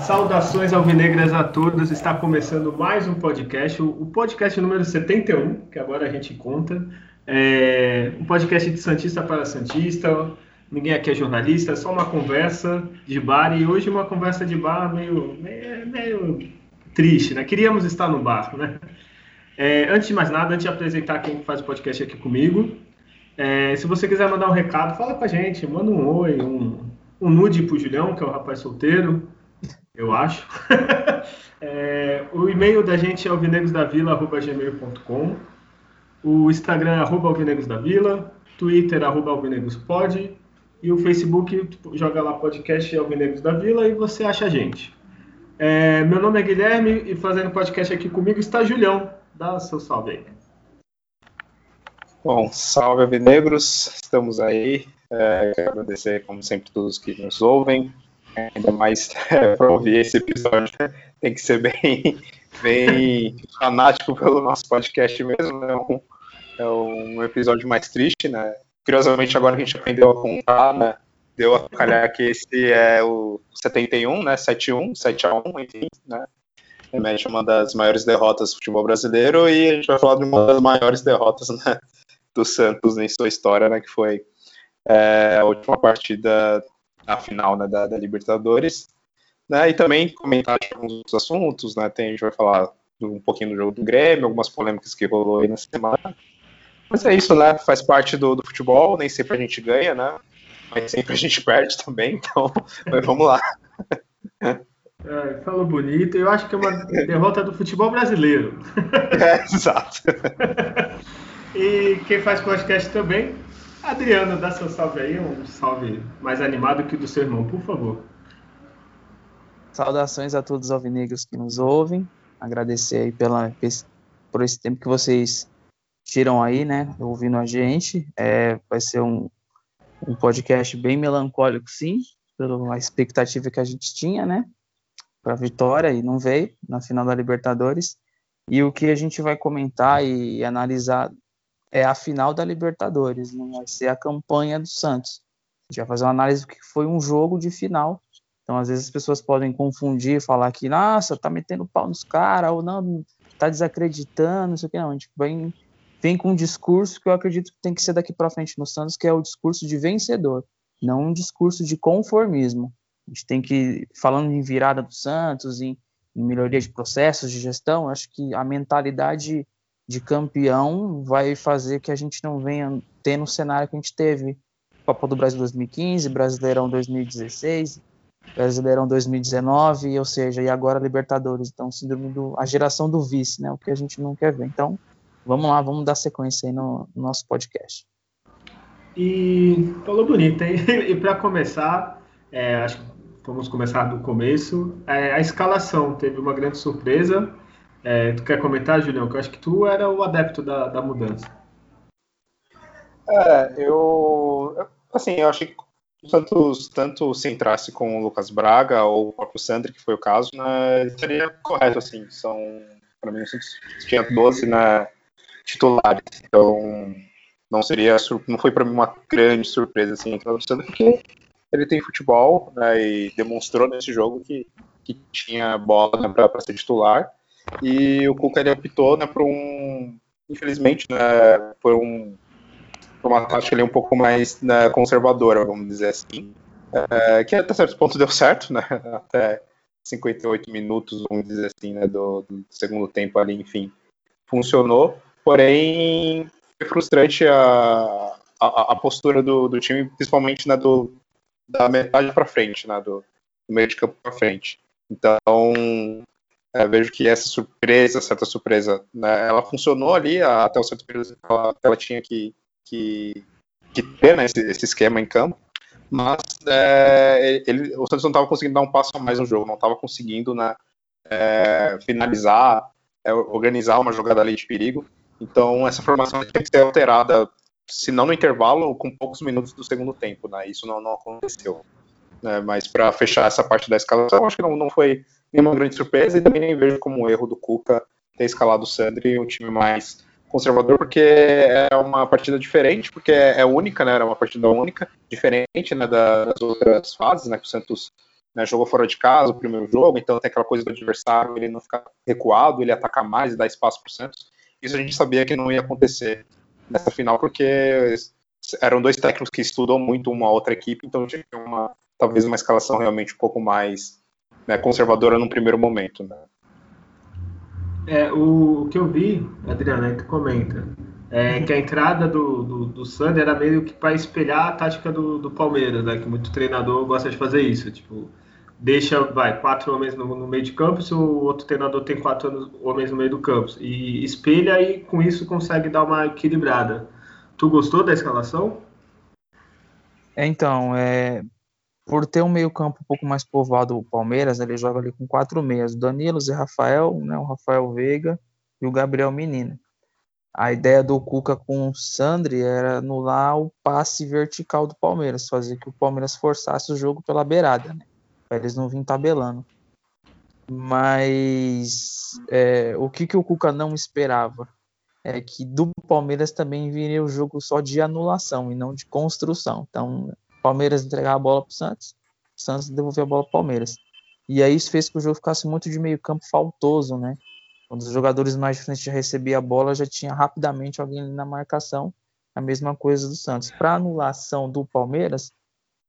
Saudações alvinegras a todos. Está começando mais um podcast, o podcast número 71, que agora a gente conta. É um podcast de Santista para Santista. Ninguém aqui é jornalista, é só uma conversa de bar. E hoje uma conversa de bar meio, meio, meio triste, né? Queríamos estar no bar, né? É, antes de mais nada, antes de apresentar quem faz o podcast aqui comigo, é, se você quiser mandar um recado, fala com a gente, manda um oi, um, um nude pro Julião, que é o rapaz solteiro eu acho. é, o e-mail da gente é alvinegrosdavila.gmail.com o Instagram é arroba alvinegrosdavila, Twitter arroba alvinegrospod e o Facebook joga lá podcast Alvinegros da Vila e você acha a gente. É, meu nome é Guilherme e fazendo podcast aqui comigo está Julião. Dá seu salve aí. Bom, salve Alvinegros, estamos aí. É, quero agradecer, como sempre, todos que nos ouvem ainda mais é, para ouvir esse episódio, né? tem que ser bem, bem fanático pelo nosso podcast mesmo. Né? Um, é um episódio mais triste, né? Curiosamente, agora que a gente aprendeu a contar, né? Deu a calhar que esse é o 71, né? 7-1, 7x1, enfim, né? Remete uma das maiores derrotas do futebol brasileiro e a gente vai falar de uma das maiores derrotas né, do Santos em sua história, né? Que foi é, a última partida a final né, da, da, Libertadores, né, e também comentar alguns outros assuntos, né, tem, a gente vai falar um pouquinho do jogo do Grêmio, algumas polêmicas que rolou aí na semana, mas é isso, né, faz parte do, do futebol, nem sempre a gente ganha, né, mas sempre a gente perde também, então, vamos lá. É, falou bonito, eu acho que é uma derrota do futebol brasileiro. É, exato. e quem faz podcast também Adriano, dá seu salve aí, um salve mais animado que o do seu irmão, por favor. Saudações a todos os alvinegros que nos ouvem. Agradecer aí pela, por esse tempo que vocês tiram aí, né, ouvindo a gente. É, vai ser um, um podcast bem melancólico, sim, pela expectativa que a gente tinha, né, para a vitória e não veio na final da Libertadores. E o que a gente vai comentar e analisar é a final da Libertadores, não vai ser a campanha do Santos. A gente vai fazer uma análise do que foi um jogo de final. Então, às vezes, as pessoas podem confundir, falar que, nossa, tá metendo pau nos caras, ou não, tá desacreditando, não sei o que, não. A gente vem, vem com um discurso que eu acredito que tem que ser daqui para frente no Santos, que é o discurso de vencedor, não um discurso de conformismo. A gente tem que, falando em virada do Santos, em, em melhoria de processos de gestão, acho que a mentalidade de campeão vai fazer que a gente não venha ter no cenário que a gente teve. Copa do Brasil 2015, Brasileirão 2016, Brasileirão 2019, ou seja, e agora Libertadores. Então, síndrome do, a geração do vice, né? O que a gente não quer ver. Então, vamos lá, vamos dar sequência aí no, no nosso podcast. E falou bonito, hein? E para começar, é, acho que vamos começar do começo. É, a escalação teve uma grande surpresa. É, tu quer comentar, Julião? Que eu acho que tu era o adepto da, da mudança. É, eu. Assim, eu achei que tanto, tanto se entrasse com o Lucas Braga ou o próprio Sandri, que foi o caso, né, seria correto, assim. São, para mim, tinha 12 né, titulares. Então, não seria. Não foi para mim uma grande surpresa, assim, entrar porque ele tem futebol né, e demonstrou nesse jogo que, que tinha bola né, para ser titular. E o Cuca ele optou né, por um, infelizmente, né, por, um, uma tática ali um pouco mais né, conservadora, vamos dizer assim, é, que até certo ponto deu certo, né, até 58 minutos, vamos dizer assim, né, do, do segundo tempo ali, enfim, funcionou, porém foi frustrante a, a, a postura do, do, time, principalmente né, do, da metade para frente, né, do, do meio de campo para frente. Então, é, vejo que essa surpresa, certa surpresa, né, ela funcionou ali até o certo período que ela, ela tinha que, que, que ter né, esse, esse, esquema em campo, mas é, ele, o Santos não estava conseguindo dar um passo a mais no jogo, não estava conseguindo né, é, finalizar, é, organizar uma jogada ali de perigo. Então essa formação tinha que ser alterada se não no intervalo, com poucos minutos do segundo tempo, né? Isso não, não aconteceu. Né? Mas para fechar essa parte da escalação, acho que não, não foi nenhuma grande surpresa e também nem vejo como um erro do Cuca ter escalado o Sandri, um time mais conservador, porque é uma partida diferente, porque é, única, né? Era uma partida única, diferente né, das outras fases, né? Que o Santos né, jogou fora de casa o primeiro jogo, então tem aquela coisa do adversário, ele não ficar recuado, ele atacar mais e dar espaço para o Santos. Isso a gente sabia que não ia acontecer nessa final, porque eram dois técnicos que estudam muito uma outra equipe, então tinha uma, talvez uma escalação realmente um pouco mais né, conservadora num primeiro momento. Né? É, o, o, que eu vi, Adriana, que comenta, é que a entrada do, do, do Sander era meio que para espelhar a tática do, do Palmeiras, né, que muito treinador gosta de fazer isso, tipo, deixa, vai, quatro homens no, no, meio de campo, se o outro treinador tem quatro homens no meio do campo, e espelha e com isso consegue dar uma equilibrada. Tu gostou da escalação? Então, é, por ter um meio-campo um pouco mais povoado o Palmeiras, ele joga ali com quatro meias, Danilo, Zé Rafael, né, o Rafael Veiga e o Gabriel Menino. A ideia do Cuca com o Sandri era anular o passe vertical do Palmeiras, fazer que o Palmeiras forçasse o jogo pela beirada, né, para eles não virem tabelando. Mas é, o que, que o Cuca não esperava? É que do Palmeiras também viria o jogo só de anulação e não de construção. Então, Palmeiras entregar a bola para o Santos, Santos devolver a bola para Palmeiras. E aí isso fez que o jogo ficasse muito de meio campo faltoso, né? Quando os jogadores mais de frente recebiam a bola, já tinha rapidamente alguém na marcação. A mesma coisa do Santos. Para anulação do Palmeiras,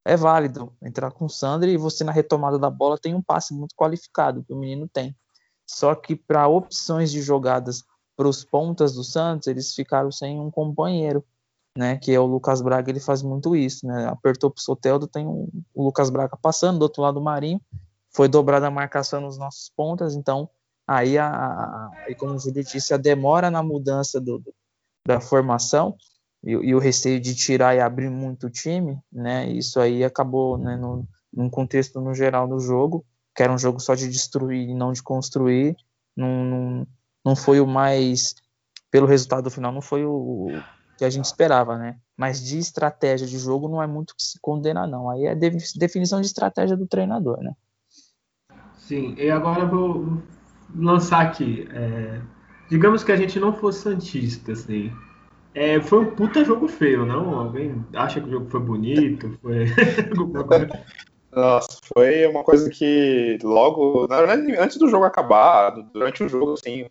é válido entrar com o Sandro e você na retomada da bola tem um passe muito qualificado, que o menino tem. Só que para opções de jogadas para os pontas do Santos, eles ficaram sem um companheiro né, que é o Lucas Braga, ele faz muito isso, né, apertou pro Soteldo, tem um, o Lucas Braga passando do outro lado do Marinho, foi dobrada a marcação nos nossos pontas, então aí, a, a, a como o Júlio disse, a demora na mudança do da formação e, e, o receio de tirar e abrir muito o time, né, isso aí acabou, né, no, num contexto no geral do jogo, que era um jogo só de destruir e não de construir, não, não, não foi o mais, pelo resultado final, não foi o, que a gente esperava, né? Mas de estratégia de jogo não é muito que se condena, não. Aí é definição de estratégia do treinador, né? Sim, e agora vou lançar aqui. É, digamos que a gente não fosse Santista, assim. É, foi um puta jogo feio, não? Alguém acha que o jogo foi bonito? Foi. Nossa, foi uma coisa que logo, na verdade, antes do jogo acabar, durante o jogo, assim,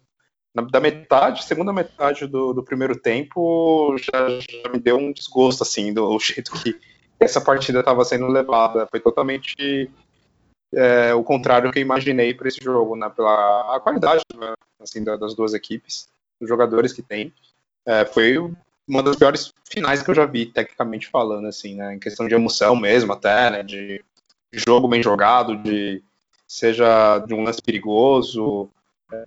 da metade, segunda metade do, do primeiro tempo, já, já, me deu um desgosto, assim, do jeito que essa partida estava sendo levada. Foi totalmente é, o contrário que eu imaginei para esse jogo, né? Pela a qualidade, né, assim, das duas equipes, dos jogadores que tem. É, foi uma das piores finais que eu já vi, tecnicamente falando, assim, né? Em questão de emoção mesmo, até, né? De jogo bem jogado, de seja de um lance perigoso,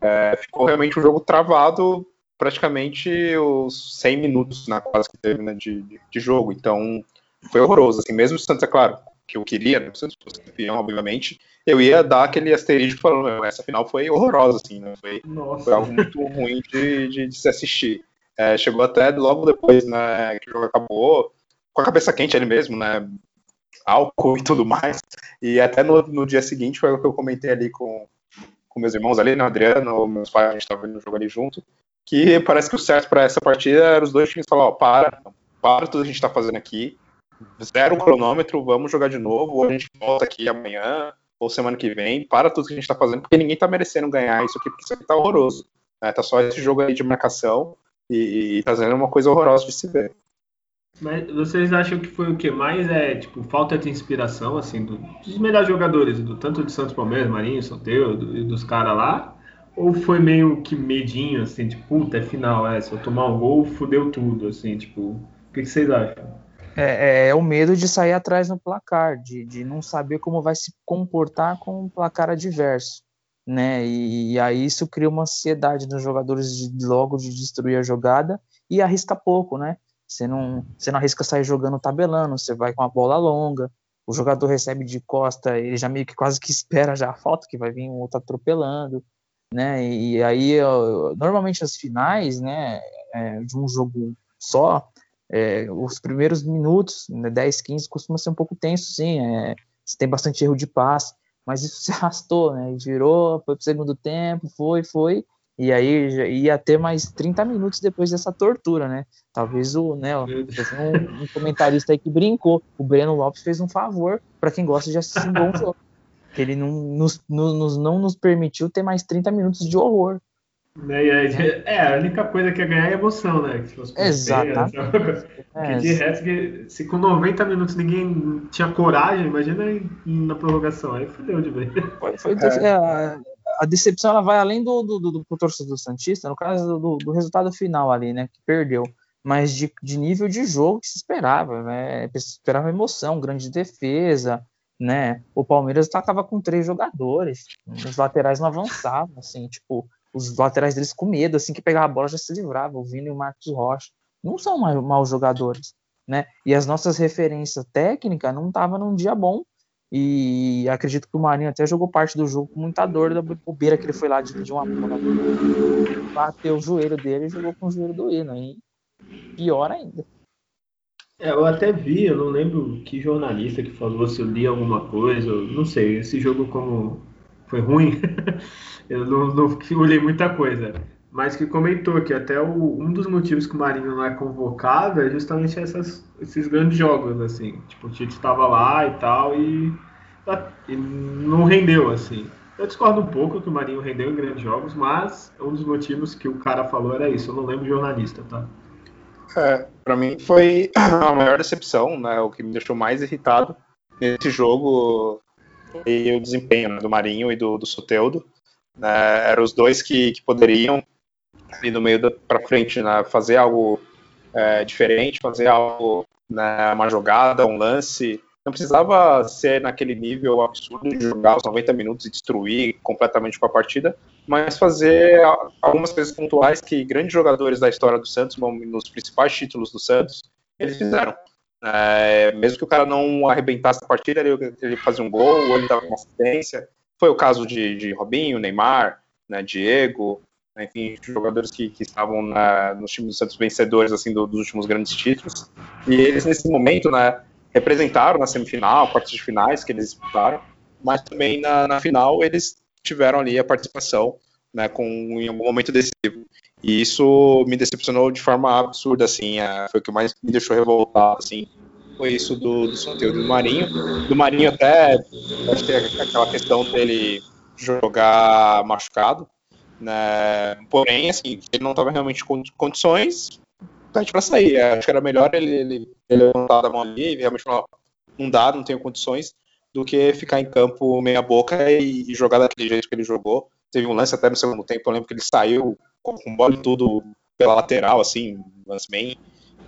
é, ficou realmente um jogo travado praticamente os 100 minutos na quase que teve né, de, de, jogo. Então foi horroroso. Assim, mesmo o Santos, é claro, que eu queria, né, o Santos fosse campeão, obviamente, eu ia dar aquele asterisco falando, essa final foi horrorosa, assim, né? Foi, foi algo muito ruim de, de, de se assistir. É, chegou até logo depois, né, que o jogo acabou, com a cabeça quente ali mesmo, né? Álcool e tudo mais. E até no, no dia seguinte foi o que eu comentei ali com, com meus irmãos ali, né, Adriano, meus pais, a gente estava vendo o jogo ali junto, que parece que o certo para essa partida era os dois times falar, ó, para, para tudo que a gente está fazendo aqui, zero cronômetro, vamos jogar de novo, ou a gente volta aqui amanhã, ou semana que vem, para tudo que a gente está fazendo, porque ninguém está merecendo ganhar isso aqui, porque isso aqui tá horroroso. Né? Tá só esse jogo aí de marcação e, e tá sendo uma coisa horrorosa de se ver. Mas vocês acham que foi o que mais é, tipo, falta de inspiração, assim, do, dos melhores jogadores, do tanto de Santos Palmeiras, Marinho, Soteldo e dos caras lá? Ou foi meio que medinho, assim, tipo, puta, é final, é, se eu tomar um gol, fudeu tudo, assim, tipo, o que, que vocês acham? É, é, é, o medo de sair atrás no placar, de, de não saber como vai se comportar com um placar adverso, né? E, e aí isso cria uma ansiedade nos jogadores de logo de destruir a jogada e arrisca pouco, né? Você não, você não arrisca sair jogando tabelando, você vai com a bola longa, o jogador recebe de costa, ele já meio que quase que espera já a falta, que vai vir um outro atropelando, né? E aí, normalmente as finais, né, é, de um jogo só, é, os primeiros minutos, né, 10, 15, costuma ser um pouco tenso, sim. É, tem bastante erro de passe, mas isso se arrastou, né? E virou, foi pro segundo tempo, foi, foi. E aí ia ter mais 30 minutos depois dessa tortura, né? Talvez o, né, um, um, comentarista aí que brincou. O Breno Lopes fez um favor para quem gosta de assistir um bom jogo. Que ele não nos, nos, não nos permitiu ter mais 30 minutos de horror. É, é, a única coisa que é ganhar é emoção, né? Exatamente. É, de resto, se com 90 minutos ninguém tinha coragem, imagina na prorrogação. Aí fudeu de vez. Foi, foi, é. a, a, decepção ela vai além do, do, do, do torcedor Santista, no caso do, do, resultado final ali, né? Que perdeu. Mas de, de nível de jogo que se esperava, né? Se esperava emoção, grande defesa, né? O Palmeiras estava com três jogadores, os laterais não avançavam, assim, tipo os laterais deles com medo, assim que pegava a bola já se livrava, o Vini e o Marcos Rocha. Não são maus jogadores, né? E as nossas referências técnicas não estavam num dia bom. E acredito que o Marinho até jogou parte do jogo com muita dor da bobeira que ele foi lá de, de uma bola, bateu o joelho dele e jogou com o joelho doendo. Aí pior ainda. É, eu até vi, eu não lembro que jornalista que falou se eu li alguma coisa, não sei, esse jogo como foi ruim, eu não, não olhei muita coisa. Mas que comentou que até o, um dos motivos que o Marinho não é convocado é justamente essas, esses grandes jogos, assim. Tipo, o Tite estava lá e tal e, e, não rendeu, assim. Eu discordo um pouco que o Marinho rendeu em grandes jogos, mas um dos motivos que o cara falou era isso. Eu não lembro jornalista, tá? É, para mim foi a maior decepção, né? O que me deixou mais irritado nesse jogo e o desempenho né, do Marinho e do, do Soteudo. Né, eram os dois que, que poderiam, ali no meio para frente, né, fazer algo é, diferente, fazer algo, né, uma jogada, um lance. Não precisava ser naquele nível absurdo de jogar os 90 minutos e destruir completamente com a partida, mas fazer algumas coisas pontuais que grandes jogadores da história do Santos, nos principais títulos do Santos, eles fizeram. É, mesmo que o cara não arrebentasse a partida, ele, ele fazia um gol, ou ele dava uma assistência. Foi o caso de, de Robinho, Neymar, né, Diego, né, enfim, jogadores que, que estavam na, nos times do Santos vencedores assim, do, dos últimos grandes títulos. E eles, nesse momento, né, representaram na semifinal, quartos de finais que eles disputaram, mas também na, na final eles tiveram ali a participação né, com, em algum momento decisivo. E isso me decepcionou de forma absurda, assim, é, foi o que mais me deixou revoltado, assim, foi isso do, do sorteio do Marinho. Do Marinho até, acho que é aquela questão dele jogar machucado, né, porém, assim, ele não estava realmente com condições para sair, é, acho que era melhor ele, ele, ele levantar a mão ali e realmente falar, não dá, não tenho condições, do que ficar em campo meia boca e, e jogar daquele jeito que ele jogou. Teve um lance até no segundo tempo, eu lembro que ele saiu com bola e tudo pela lateral, assim, um lance bem,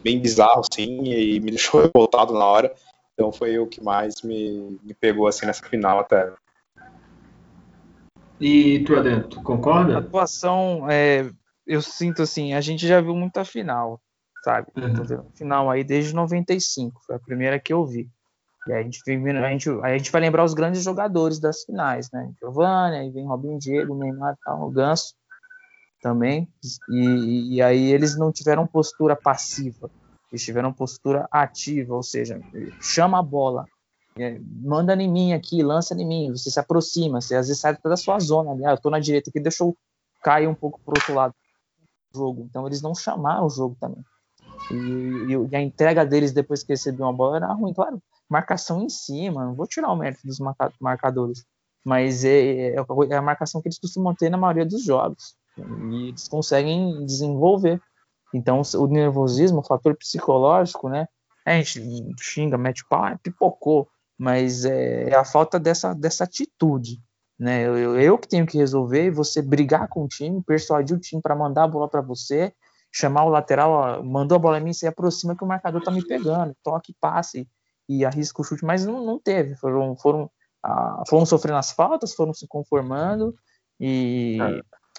bem bizarro, assim, e me deixou revoltado na hora. Então foi o que mais me, me pegou, assim, nessa final até. E tu, Adriano, tu concorda? A atuação, é, eu sinto assim, a gente já viu muita final, sabe? Uhum. Final aí desde 95, foi a primeira que eu vi. E a gente, a gente, a gente vai lembrar os grandes jogadores das finais, né? Giovanni, aí vem Robinho Diego, Neymar, tal, o Ganso também. E, e aí eles não tiveram postura passiva, eles tiveram postura ativa, ou seja, chama a bola, é, manda em mim aqui, lança em mim, você se aproxima, você às vezes sai da sua zona? Ah, eu tô na direita aqui, deixa eu cair um pouco pro outro lado do jogo. Então eles não chamaram o jogo também. E, e, e a entrega deles depois que recebiam a bola era ruim, claro marcação em cima, não vou tirar o mérito dos marcadores, mas é, é, é, a marcação que eles costumam ter na maioria dos jogos, e eles conseguem desenvolver. Então, o nervosismo, o fator psicológico, né? A gente xinga, mete pau, ah, pipocou, mas é, é, a falta dessa, dessa atitude. Né? Eu, eu que tenho que resolver, você brigar com o time, persuadir o time para mandar a bola para você, chamar o lateral, ó, mandou a bola em mim, você aproxima que o marcador tá me pegando, toque, passe, e arrisca o chute, mas não, não teve. Foram, foram, ah, foram sofrendo as faltas, foram se conformando. E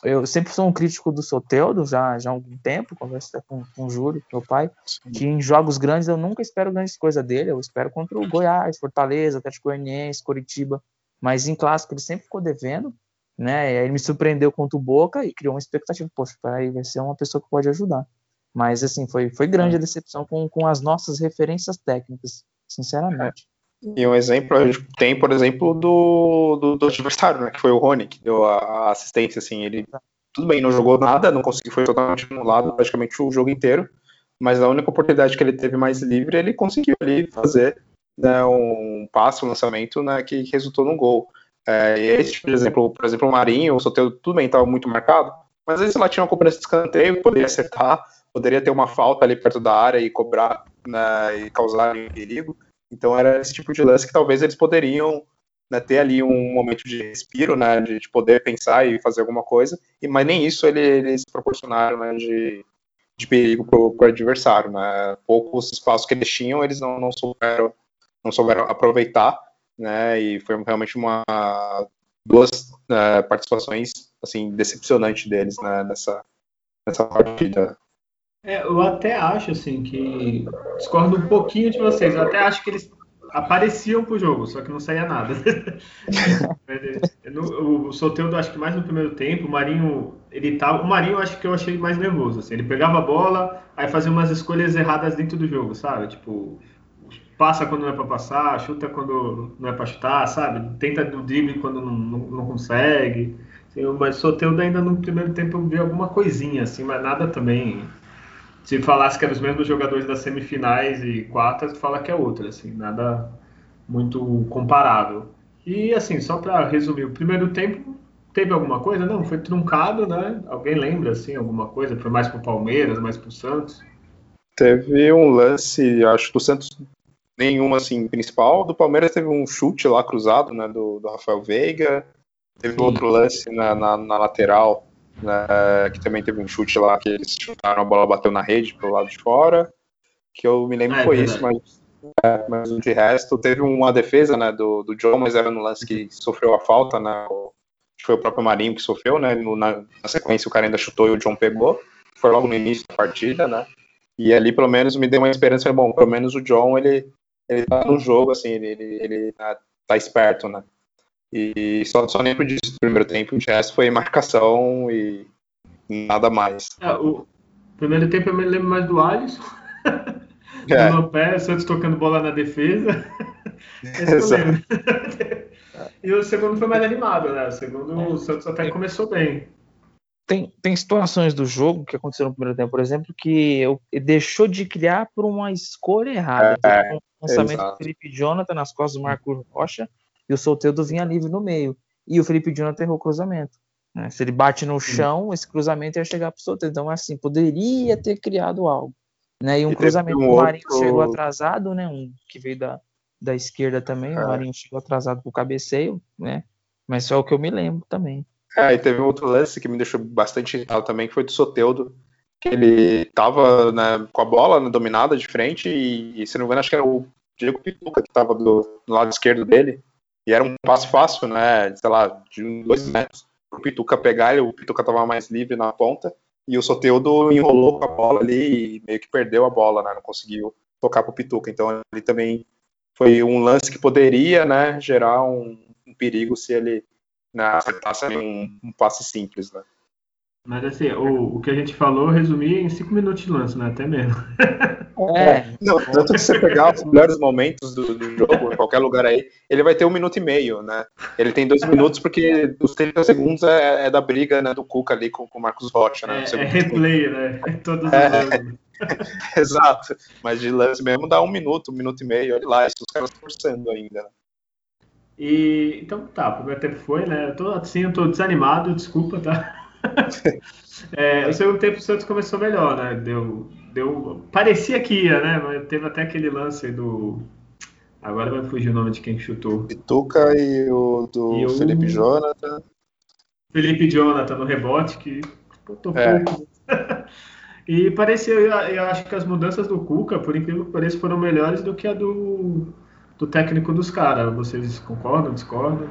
é. eu sempre sou um crítico do Soteldo, já, já há algum tempo, converso com, com o Júlio, meu pai, Sim. que em jogos grandes eu nunca espero grandes coisas dele, eu espero contra o Goiás, Fortaleza, Atlético Goianiense, Coritiba, mas em clássico ele sempre ficou devendo, né? Ele me surpreendeu contra o Boca e criou uma expectativa, poxa, aí vai ser uma pessoa que pode ajudar. Mas, assim, foi, foi grande a decepção com, com as nossas referências técnicas, sinceramente. E um exemplo, a gente tem, por exemplo, do, do, do adversário, né, que foi o Rony, que deu a, assistência, assim, ele, tudo bem, não jogou nada, não conseguiu, foi totalmente anulado praticamente o jogo inteiro, mas a única oportunidade que ele teve mais livre, ele conseguiu ali fazer né, um passo, um lançamento, né, que resultou num gol. É, esse de exemplo, por exemplo, o Marinho, o Soteldo, tudo bem, estava muito marcado, mas às vezes lá tinha uma cobrança de escanteio, poderia acertar, poderia ter uma falta ali perto da área e cobrar né, e causar perigo. Então era esse tipo de lance que talvez eles poderiam né, ter ali um momento de respiro, né, de, de, poder pensar e fazer alguma coisa, e, mas nem isso ele, eles proporcionaram né, de, de perigo para o adversário. Né. Poucos espaços que eles tinham, eles não, não, souberam, não souberam aproveitar, né, e foi realmente uma duas uh, participações assim decepcionantes deles né, nessa, nessa partida. É, eu até acho assim que discordo um pouquinho de vocês. Eu até acho que eles apareciam pro jogo, só que não saía nada. no, o Soteldo, acho que mais no primeiro tempo, o Marinho, ele tava, o Marinho acho que eu achei mais nervoso, assim, ele pegava a bola, aí fazia umas escolhas erradas dentro do jogo, sabe? Tipo, passa quando não é para passar, chuta quando não é para chutar, sabe? Tenta do drible quando não, não, não consegue. Assim, mas Soteldo ainda no primeiro tempo eu vi alguma coisinha, assim, mas nada também se falasse que eram os mesmos jogadores das semifinais e quartas, fala que é outra, assim, nada muito comparável. E assim, só para resumir, o primeiro tempo teve alguma coisa? Não, foi truncado, né? Alguém lembra assim alguma coisa? Foi mais pro Palmeiras, mais pro Santos? Teve um lance, acho do Santos nenhuma assim principal, do Palmeiras teve um chute lá cruzado, né, do, do Rafael Veiga. Teve Sim. outro lance na, na, na lateral né, que também teve um chute lá que eles chutaram, a bola bateu na rede pro lado de fora, que eu me lembro é, foi isso, mas, é, mas de resto teve uma defesa né, do, do John, mas era no lance que sofreu a falta, né, foi o próprio Marinho que sofreu, né, no, na, na, sequência o cara ainda chutou e o John pegou, foi logo no início da partida, né, e ali pelo menos me deu uma esperança, bom, pelo menos o John, ele, ele tá no jogo, assim, ele, ele, ele tá, tá esperto, né, e só, só lembro disso do primeiro tempo. O resto foi marcação e nada mais. É, o primeiro tempo eu me lembro mais do Alisson. É. No pé, Santos tocando bola na defesa. Exato. e o segundo foi mais animado, né? O segundo, o Santos até começou bem. Tem, tem situações do jogo que aconteceram no primeiro tempo, por exemplo, que eu, deixou de criar por uma escolha errada. É, um lançamento do Felipe Jonathan nas costas do Marco Rocha e o Solteiro vinha livre no meio. E o Felipe Jonathan errou o cruzamento. Né? Se ele bate no chão, esse cruzamento ia chegar para o Solteiro. Então, assim, poderia ter criado algo. Né? E um e cruzamento um o Marinho outro... chegou atrasado, né? Um que veio da, da esquerda também. É. O Marinho chegou atrasado para o cabeceio, né? Mas só o que eu me lembro também. É, e teve outro lance que me deixou bastante irritado também, que foi do Soteudo, que ele tava né, com a bola né, dominada de frente e, e, se não me engano, acho que era o Diego Pituca que tava do, do lado esquerdo dele. E era um passo fácil, né? Sei lá, de dois metros. O Pituca pegar, o Pituca tava mais livre na ponta. E o Soteudo enrolou com a bola ali e meio que perdeu a bola, né? Não conseguiu tocar pro Pituca. Então ele também foi um lance que poderia, né, gerar um, um perigo se ele né, acertasse um, um passe simples, né? Mas assim, o, o que a gente falou, resumir em cinco minutos de lance, né? Até mesmo. É. Não, tanto que você pegar os melhores momentos do, do, jogo, em qualquer lugar aí, ele vai ter um minuto e meio, né? Ele tem dois minutos porque os 30 segundos é, é da briga né, do Cuca ali com o Marcos Rocha, né? É, é replay, né? Todos é, Exato. Mas de lance mesmo dá um minuto, um minuto e meio, olha lá, os caras forçando ainda. Né? E então tá, o primeiro tempo foi, né? Eu tô assim, eu tô desanimado, desculpa, tá? é, o segundo tempo o Santos começou melhor, né? Deu, deu, parecia que ia, né? Mas teve até aquele lance do. Agora vai fugir o nome de quem chutou. Pituca e o do e Felipe o... Jonathan. Felipe Jonathan no rebote, que botou é. pouco. e parecia, eu, eu acho que as mudanças do Cuca, por incrível que pareça, foram melhores do que a do, do técnico dos caras. Vocês concordam, discordam?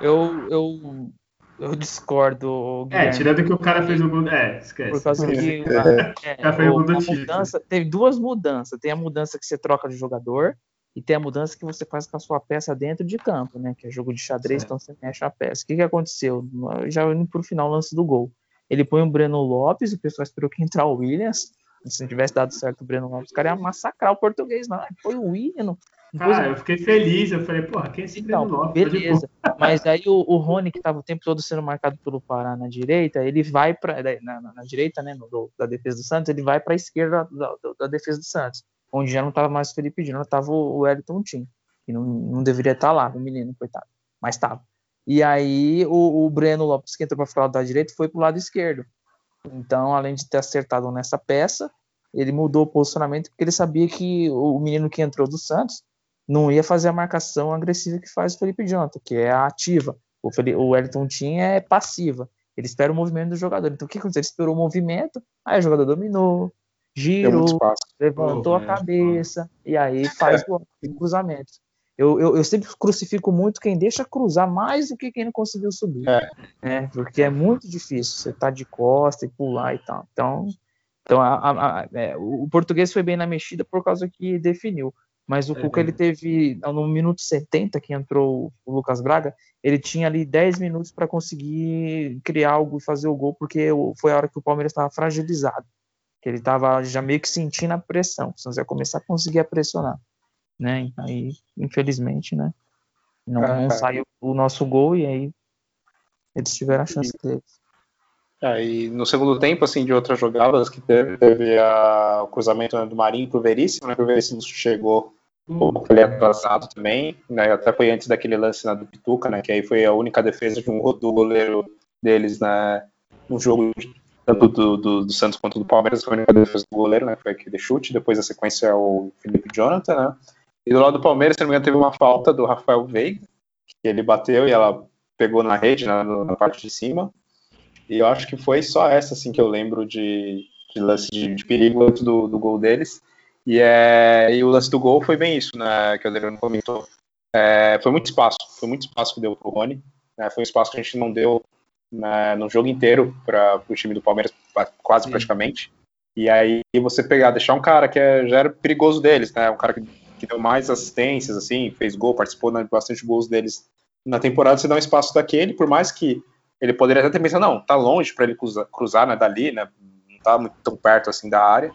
Eu, eu eu discordo. É, tirando que o cara fez o gol. É, esquece. Por causa que. é, fez o, a mudança, teve duas mudanças. Tem a mudança que você troca de jogador e tem a mudança que você faz com a sua peça dentro de campo, né? Que é jogo de xadrez, então você mexe a peça. O que, que aconteceu? Já indo pro final, lance do gol. ele põe o Breno Lopes, o pessoal esperou que entrar o Williams. Se não tivesse dado certo o Breno Lopes, o cara ia massacrar o português, não. Foi o Cara, eu fiquei feliz. Eu falei, porra, quem é esse então, Lopes? Beleza. Mas aí o, o Rony, que estava o tempo todo sendo marcado pelo Pará na direita, ele vai para na, na, na, direita, né, no, da defesa do Santos, ele vai para a esquerda da, da, da, defesa do Santos, onde já não estava mais o Felipe Dino, estava o, o Elton Tim, que não, não deveria estar tá lá, o menino, coitado, mas estava. E aí o, o Breno Lopes, que entrou para falar da direita, foi para o lado esquerdo. Então, além de ter acertado nessa peça, ele mudou o posicionamento porque ele sabia que o menino que entrou do Santos não ia fazer a marcação agressiva que faz o Felipe Jonathan, que é a ativa. O, Felipe, o Elton Tim é passiva. Ele espera o movimento do jogador. Então, o que aconteceu? Ele esperou o movimento, aí o jogador dominou, girou, levantou oh, a cabeça, e aí faz o cruzamento. Eu, eu, eu, sempre crucifico muito quem deixa cruzar mais do que quem não conseguiu subir. É. Né? Porque é muito difícil você estar tá de costa e pular e tal. Então, então a, a, a, é, o português foi bem na mexida por causa que definiu. Mas o é, Cuca, ele teve, no minuto 70 que entrou o Lucas Braga, ele tinha ali 10 minutos para conseguir criar algo e fazer o gol, porque foi a hora que o Palmeiras estava fragilizado. Que ele estava já meio que sentindo a pressão. O Santos ia começar a conseguir a pressionar né? Aí, infelizmente, né? Não, ah, não saiu o nosso gol e aí eles tiveram a chance deles. Aí, no segundo tempo, assim, de outras jogadas que teve, teve a, o cruzamento né, do Marinho pro Veríssimo, né? Que o Veríssimo chegou um pouco ali atrasado também, né? Até foi antes daquele lance né, do Pituca, né? Que aí foi a única defesa de um, do goleiro deles, né? No jogo tanto do, do, do, Santos quanto do Palmeiras, foi a única defesa do goleiro, né? Foi aquele chute, depois a sequência é o Felipe Jonathan, né? E do lado do Palmeiras, se não me engano, teve uma falta do Rafael Veiga, que ele bateu e ela pegou na rede, na, na parte de cima. E eu acho que foi só essa, assim, que eu lembro de, de lance de, de, perigo antes do, do gol deles. E, é, e o lance do gol foi bem isso, né, que o Adriano comentou. É, foi muito espaço, foi muito espaço que deu pro Rony. Né, foi um espaço que a gente não deu né, no jogo inteiro para o time do Palmeiras, quase Sim. praticamente. E aí você pegar, deixar um cara que é, já era perigoso deles, né, um cara que que deu mais assistências, assim, fez gol, participou de bastante gols deles na temporada, você dá um espaço daquele, por mais que ele poderia até ter pensado, não, tá longe para ele cruzar, cruzar, né, dali, né, não tá muito tão perto, assim, da área,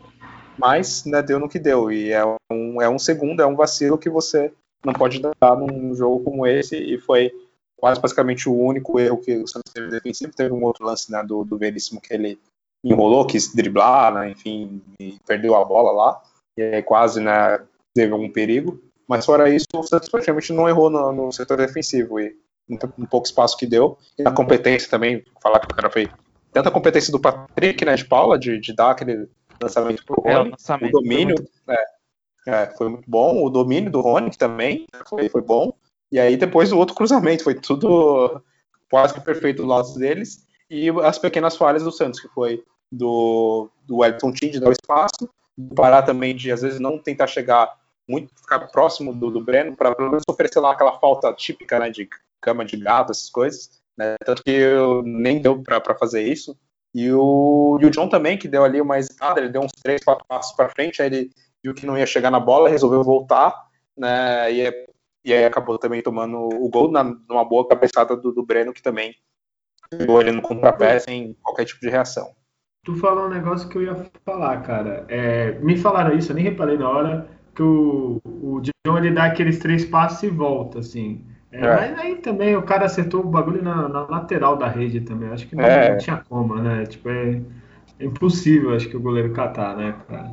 mas, né, deu no que deu, e é um, é um segundo, é um vacilo que você não pode dar num jogo como esse, e foi quase basicamente o único erro que o Santos teve defensivo, teve um outro lance, né, do, do Veríssimo que ele enrolou, quis driblar, né, enfim, perdeu a bola lá, e aí quase, né, teve algum perigo, mas fora isso, o Santos praticamente não errou no, no setor defensivo. E um, pouco espaço que deu. E a competência também, falar que o cara foi. Tanto a competência do Patrick, né, de Paula, de, de dar aquele lançamento pro Rony, é, o, o domínio foi muito... É, é, foi muito bom, o domínio do Rony também foi, foi bom, e aí depois o outro cruzamento, foi tudo quase que perfeito do lado deles, e as pequenas falhas do Santos, que foi do, do Wellington Tim de dar o espaço, do Pará também de às vezes não tentar chegar muito ficar próximo do, do Breno para pelo menos oferecer lá aquela falta típica, né, de cama de gato, essas coisas, né, tanto que eu nem deu para fazer isso. E o, e o John também, que deu ali uma escada, ele deu uns três, quatro passos para frente, aí ele viu que não ia chegar na bola, resolveu voltar, né, e, e aí acabou também tomando o gol na, numa boa cabeçada do, do Breno, que também pegou ele no contrapé sem qualquer tipo de reação. Tu falou um negócio que eu ia falar, cara. É, me falaram isso, eu nem reparei na hora, que o, o John ele dá aqueles três passos e volta, assim. É, é. Mas aí também o cara acertou o bagulho na, na lateral da rede também. Acho que não, é. não tinha como, né? Tipo, é, é, impossível, acho que o goleiro catar, né, cara?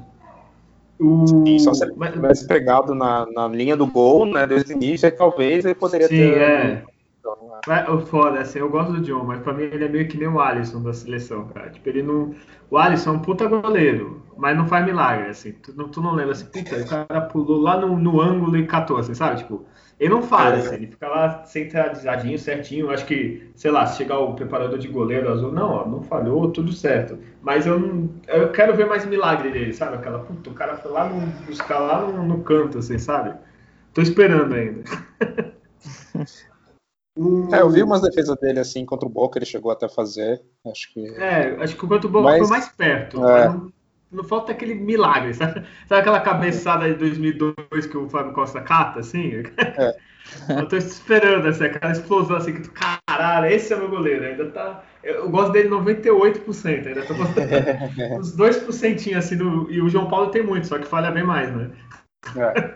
O... Sim, só se ele tivesse pegado na, na linha do gol, né, desde o início, aí talvez ele poderia Sim, ter. É. Então, o foda, assim, eu gosto do John, mas pra mim ele é meio que nem o Alisson da seleção, cara. Tipo, ele não. O Alisson é um puta goleiro, mas não faz milagre, assim. Tu não, tu não lembra assim, puta, o cara pulou lá no, no ângulo e catou, assim, sabe? Tipo, ele não faz, é. assim, ele fica lá centralizadinho, certinho. Acho que, sei lá, se chegar o preparador de goleiro azul, não, ó, não falhou, tudo certo. Mas eu não. Eu quero ver mais milagre dele, sabe? Aquela, puta, o cara foi lá no, buscar lá no, no canto, assim, sabe? Tô esperando ainda. É, eu vi umas defesas dele assim contra o Boca, ele chegou até a fazer. Acho que. É, acho que o contra o Boca mas, foi mais perto. É, não falta aquele milagre, sabe? Sabe aquela cabeçada de 2002 que o Fábio Costa cata, assim? É. Eu tô esperando, assim, aquela explosão assim, que tu, caralho, esse é meu goleiro, ainda tá... Eu gosto dele 98%, ainda tô gostando uns 2% assim, do... e o João Paulo tem muito, só que falha bem mais, né? É.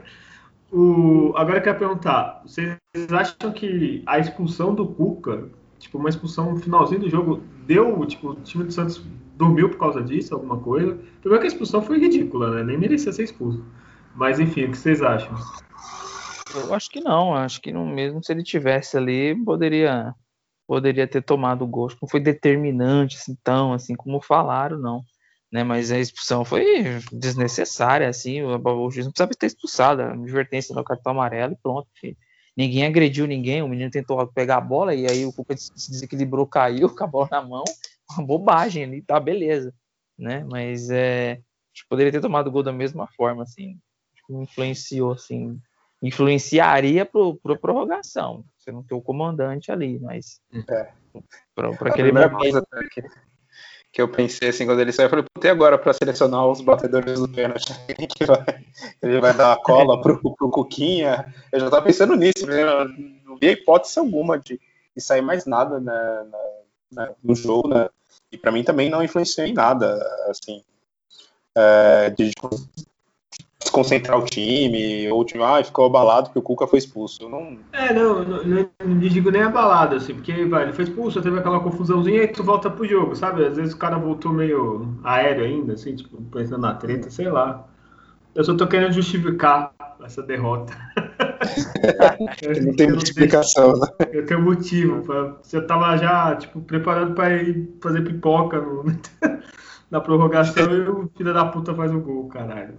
o... Agora eu quero perguntar, vocês acham que a expulsão do Cuca, tipo, uma expulsão no finalzinho do jogo, deu, tipo, o time do Santos dormiu por causa disso, alguma coisa. Primeiro que a expulsão foi ridícula, né? Nem merecia ser expulso. Mas enfim, o que vocês acham? Eu acho que não, acho que não, mesmo se ele tivesse ali, poderia poderia ter tomado o gosto. Não foi determinante assim, tão assim como falaram, não. Né, mas a expulsão foi desnecessária, assim, o, o juiz não precisava ter expulsado, a advertência no cartão amarelo e pronto. Filho. Ninguém agrediu ninguém, o menino tentou pegar a bola e aí o Cuca se desequilibrou, caiu com a bola na mão uma bobagem ali, tá, beleza, né? Mas é, poderia ter tomado o gol da mesma forma, assim, influenciou, assim, influenciaria pro, pro prorrogação. Você não tem o comandante ali, mas é. para aquele momento. Coisa que, que eu pensei assim quando ele saiu, eu falei, puta, e agora para selecionar os batedores do pênalti? ele vai dar a cola pro, pro Cuquinha? Eu já tava pensando nisso, né? não vi hipótese alguma de, de sair mais nada né, na, na, no jogo, né? E para mim também não influenciou em nada, assim, é, de desconcentrar o time, ou o time ah, ficou abalado porque o Cuca foi expulso. Não... É, não, não, não, digo nem abalado, assim, porque vai, ele foi expulso, teve aquela confusãozinha e tu volta pro jogo, sabe? Às vezes o cara voltou meio aéreo ainda, assim, tipo, pensando na treta, sei lá. Eu só tô querendo justificar essa derrota. não tem muita explicação, né? Eu tenho motivo. Pra, eu tava já, tipo, preparando para ir fazer pipoca no, na prorrogação e o filho da puta faz um gol, caralho.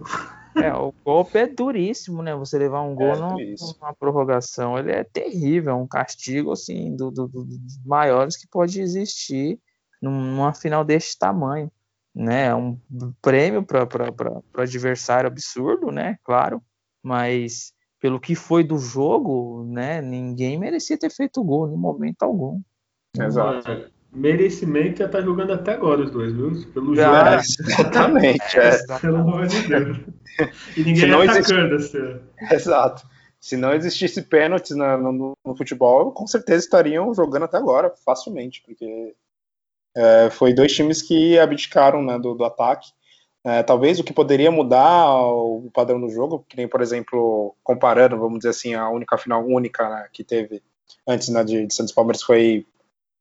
É, o golpe é duríssimo, né? Você levar um gol é, numa prorrogação, ele é terrível, é um castigo, assim, do, do, do, dos maiores que pode existir numa final deste tamanho, né? É um prêmio para o adversário absurdo, né? Claro, mas pelo que foi do jogo, né, ninguém merecia ter feito gol em momento algum. Exato. É, merecimento já tá jogando até agora os dois, viu? Pelo jogo. É, exatamente. É. Pelo amor de Deus. E ninguém não atacando, existe... assim. Exato. Se não existisse pênaltis no, no, futebol, com certeza estariam jogando até agora, facilmente, porque é, foi dois times que abdicaram né, do, do ataque é, talvez o que poderia mudar o padrão do jogo, que nem, por exemplo, comparando, vamos dizer assim, a única final única né, que teve antes né, de, de Santos Palmeiras foi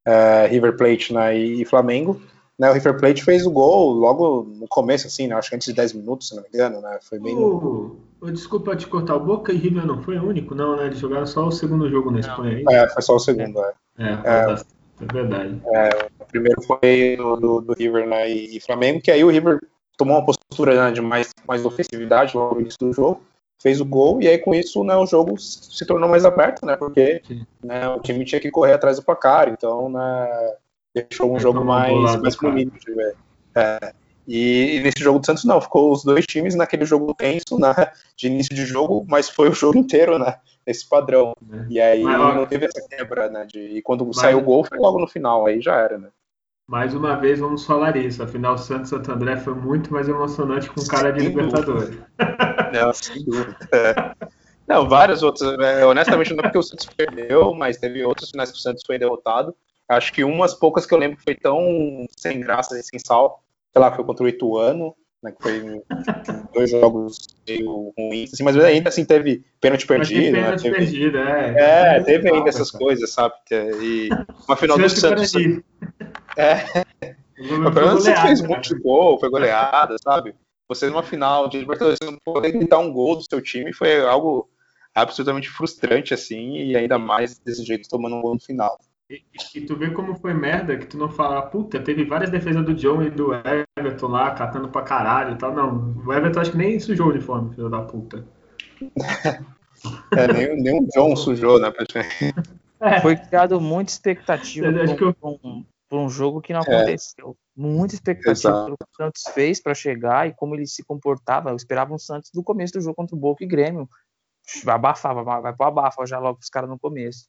é, River Plate né, e, Flamengo. Né, o River Plate fez o gol logo no começo, assim, né, acho que antes de 10 minutos, se não me engano, né, foi bem... Uh, desculpa te cortar, o Boca e River não foi o único, não, né, eles jogaram só o segundo jogo na Espanha. É, foi só o segundo, é. É, é, é verdade. É, o primeiro foi do, do, do River né, e Flamengo, que aí o River tomou uma postura né, de mais, mais ofensividade logo no início do jogo, fez o gol, e aí com isso né, o jogo se tornou mais aberto, né, porque né, o time tinha que correr atrás do placar, então né, deixou um é, jogo mais, mais fluido. É, e, e, nesse jogo do Santos não, ficou os dois times naquele jogo tenso, né, de início de jogo, mas foi o jogo inteiro, né, nesse padrão. É. E aí mas, não teve essa quebra, né, de, e quando mas, saiu o gol foi logo no final, aí já era, né. Mais uma vez vamos falar isso. Afinal, Santos Santo André foi muito mais emocionante com cara de Libertadores. Não, sem dúvida. É. Não, vários outros. Né? Honestamente, não é porque o Santos perdeu, mas teve outros finais que o Santos foi derrotado. Acho que umas poucas que eu lembro que foi tão sem graça e sem sal, sei lá, foi contra o Ituano, né, que foi dois jogos meio ruins, assim, mas ainda assim teve pênalti perdido. Né, pênalti teve, perdido, é. É, teve ainda essas coisas, sabe? E uma final do Santos. É. Mas pelo menos você fez um monte de gol, foi goleada, sabe? Você numa final de Libertadores, não poder gritar um gol do seu time foi algo absolutamente frustrante, assim, e ainda mais desse jeito tomando um gol no final. E, e, tu vê como foi merda que tu não fala, puta, teve várias defesas do John e do Everton lá, catando pra caralho e tal. Não, o Everton acho que nem sujou o uniforme, filho da puta. é, nem, nem o John sujou, né, é. Foi criado muita expectativa por, eu... um, por um jogo que não é. aconteceu. Muita expectativa do que o Santos fez para chegar e como ele se comportava. Eu esperava um Santos do começo do jogo contra o Boca e Grêmio. Abafava, vai pro abafa já logo os caras no começo.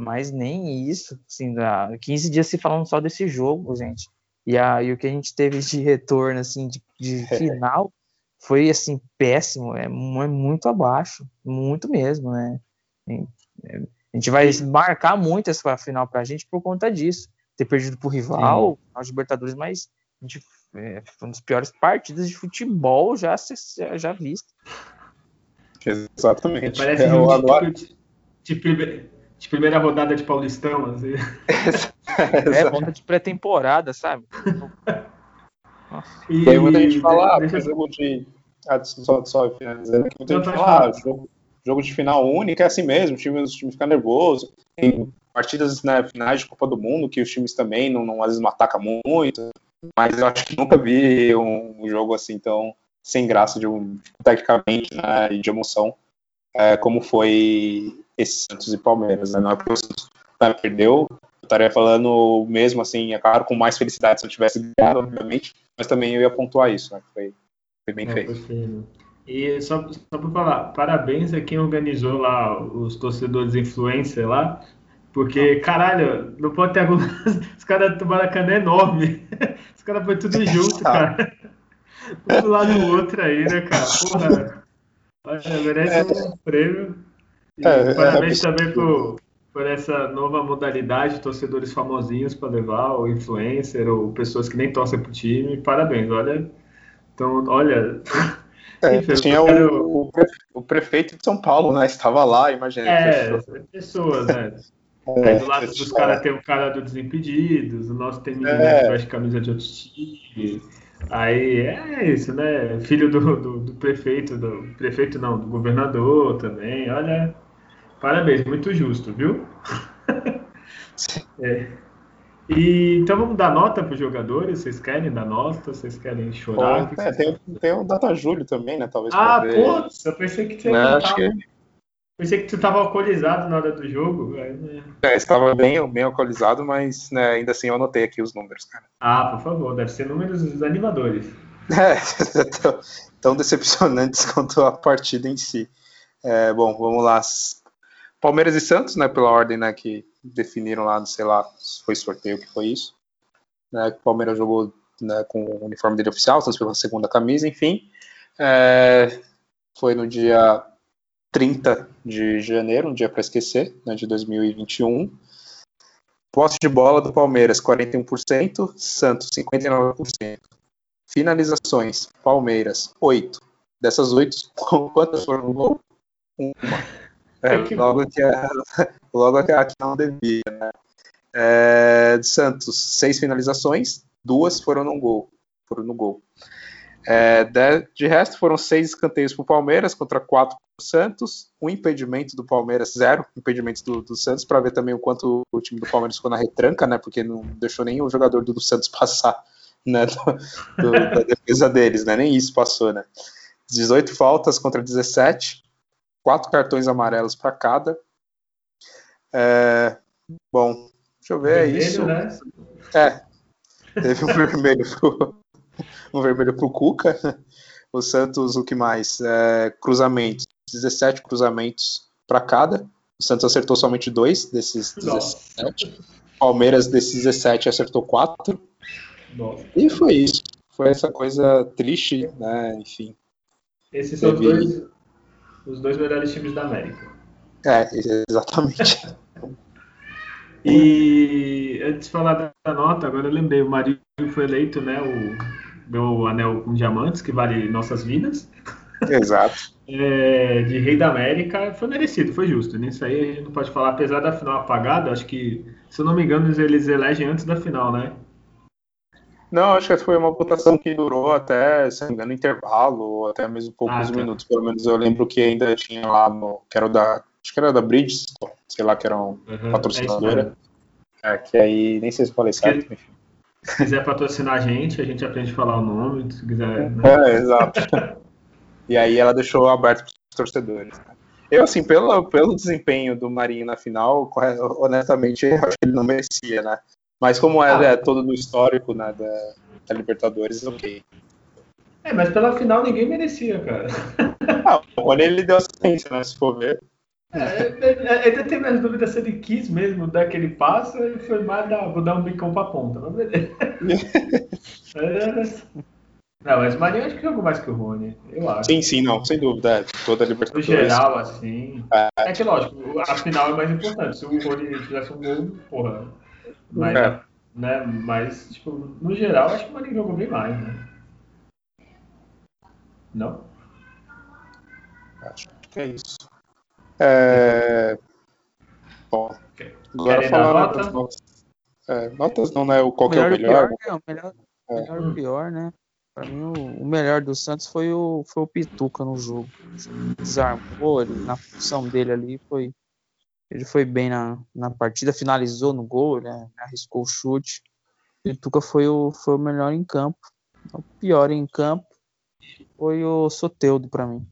Mas nem isso, assim, há 15 dias se falando só desse jogo, gente. E, a, e o que a gente teve de retorno, assim, de, de final, foi, assim, péssimo, é, é muito abaixo, muito mesmo, né? A gente vai marcar muito essa final pra gente por conta disso. Ter perdido pro rival, aos Libertadores, mas a gente, é, foi uma das piores partidas de futebol já, já visto. Exatamente. Parece é, um agora... de, de, de, de, primeira rodada de Paulistão. Assim. é, volta de pré-temporada, sabe? E, e aí muita gente fala, ah, deixa... jogo de. Ah, só, só finalizando aqui, muita gente fala, ah, jogo, jogo de final único é assim mesmo, o time, o time fica nervoso. Tem partidas né, finais de Copa do Mundo que os times também não, não, às vezes não atacam muito, mas eu acho que nunca vi um, jogo assim tão sem graça de um, tecnicamente né, e de emoção, é, como foi esse Santos e Palmeiras. Né? Não é porque o Santos né, perdeu, eu estaria falando mesmo assim, é claro, com mais felicidade se eu tivesse ganhado, obviamente, mas também eu ia pontuar isso, né? Foi, foi bem é, feito. E só, só para falar, parabéns a quem organizou lá os torcedores influencer lá, porque, caralho, não pode ter algum. Os caras do Maracanã é enorme. Os caras foi tudo junto, cara um do lado do outro aí, né, cara? Porra. Olha, merece é, um prêmio. E é, é parabéns é, também por, por essa nova modalidade, torcedores famosinhos para levar, ou influencer, ou pessoas que nem torcem pro time. Parabéns, olha. Então, olha. É, Enfim, tinha quero... o, o, prefeito de São Paulo, né? Estava lá, imagina. É, pessoas, né? É, aí do lado dos caras tem o cara do Desimpedidos, o nosso tem menino é. que veste camisa de outros times. Aí é isso, né? Filho do, do, do, prefeito, do prefeito não, do governador também. Olha, parabéns, muito justo, viu? é. E, então vamos dar nota para os jogadores? Vocês querem dar nota? Vocês querem chorar? Pô, é, tem, tem o Data Júlio também, né? Talvez. Ah, putz, eu pensei que tinha. Não, acho que... Pensei que tu estava alcoolizado na hora do jogo. Né? É, estava bem, bem alcoolizado, mas né, ainda assim eu anotei aqui os números, cara. Ah, por favor, deve ser números animadores. É, tão, tão decepcionantes quanto a partida em si. É, bom, vamos lá. Palmeiras e Santos, né, pela ordem né, que definiram lá, sei lá, foi sorteio que foi isso. Né, o Palmeiras jogou né, com o uniforme dele oficial, Santos pela segunda camisa, enfim. É, foi no dia 30 de janeiro, um dia para esquecer, né, de 2021. Posse de bola do Palmeiras, 41%, Santos, 59%. Finalizações, Palmeiras, 8. Dessas 8, quantas foram no gol? Uma. É, logo, que a, logo que a que não devia, né? É, Santos, 6 finalizações, duas foram no gol. Foram no gol. É, de, de, resto, foram seis escanteios para o Palmeiras contra quatro para o Santos, um impedimento do Palmeiras, zero impedimentos do, do Santos, para ver também o quanto o time do Palmeiras ficou na retranca, né? Porque não deixou nem o jogador do, do Santos passar né, do, do, da defesa deles, né? Nem isso passou, né? 18 faltas contra 17, quatro cartões amarelos para cada. É, bom, deixa eu ver, é vermelho, é isso. Né? É, teve um vermelho pro, um vermelho para o Cuca. O Santos, o que mais? É, cruzamentos, 17 cruzamentos para cada. O Santos acertou somente dois desses 17. Palmeiras, desses 17, acertou quatro. Nossa. E foi isso. Foi essa coisa triste, né? Enfim. Esses são Teve... dois, os dois melhores times da América. É, exatamente. e antes de falar da nota, agora eu lembrei, o Marinho foi eleito, né? O meu anel com diamantes, que vale nossas vidas. Exato. é, de Rei da América, foi merecido, foi justo. Nisso aí a gente não pode falar, apesar da final apagada, acho que, se eu não me engano, eles elegem antes da final, né? Não, acho que foi uma votação que durou até, se não me engano, intervalo, ou até mesmo poucos ah, tá. minutos. Pelo menos eu lembro que ainda tinha lá no. que era da. Acho que era da Bridgestone, sei lá, que era um uhum, patrocinadora. É, é, que aí nem sei se falei certo, enfim. Se quiser patrocinar a gente, a gente aprende a falar o nome, se quiser. Né? É, exato. e aí ela deixou aberto para os torcedores. Né? Eu, assim, pelo, pelo desempenho do Marinho na final, honestamente, acho que ele não merecia, né? Mas como é, ah. é todo do histórico né, da, da, Libertadores, ok. É, mas pela final ninguém merecia, cara. Ah, olha, ele deu assistência, né? Se for ver. É, é, é, ainda tem minhas dúvidas se ele quis mesmo dar aquele passo e foi mais dar, vou dar um bicão pra ponta. Mas beleza. não, mas o Marinho acho que jogou mais que o Rony, eu acho. Sim, sim, não, sem dúvida. Toda a No Libertadores. geral, assim. É que lógico, a final é mais importante. Se o Rony fizesse um gol, porra. Mas, É. né, mas, tipo, no geral, acho que o Marinho jogou bem mais, né? Não? Acho que é isso. É... Bom, agora Querem dar falar nota? das notas. É, notas não, né? O qual que é o melhor? pior, né? O melhor, É. melhor e pior, né? Pra mim, o, o melhor do Santos foi o, foi o Pituca no jogo. Desarmou ele, na função dele ali, foi. Ele foi bem na, na partida, finalizou no gol, né? Arriscou o chute. O Pituca foi o, foi o melhor em campo. O pior em campo foi o Soteudo pra mim.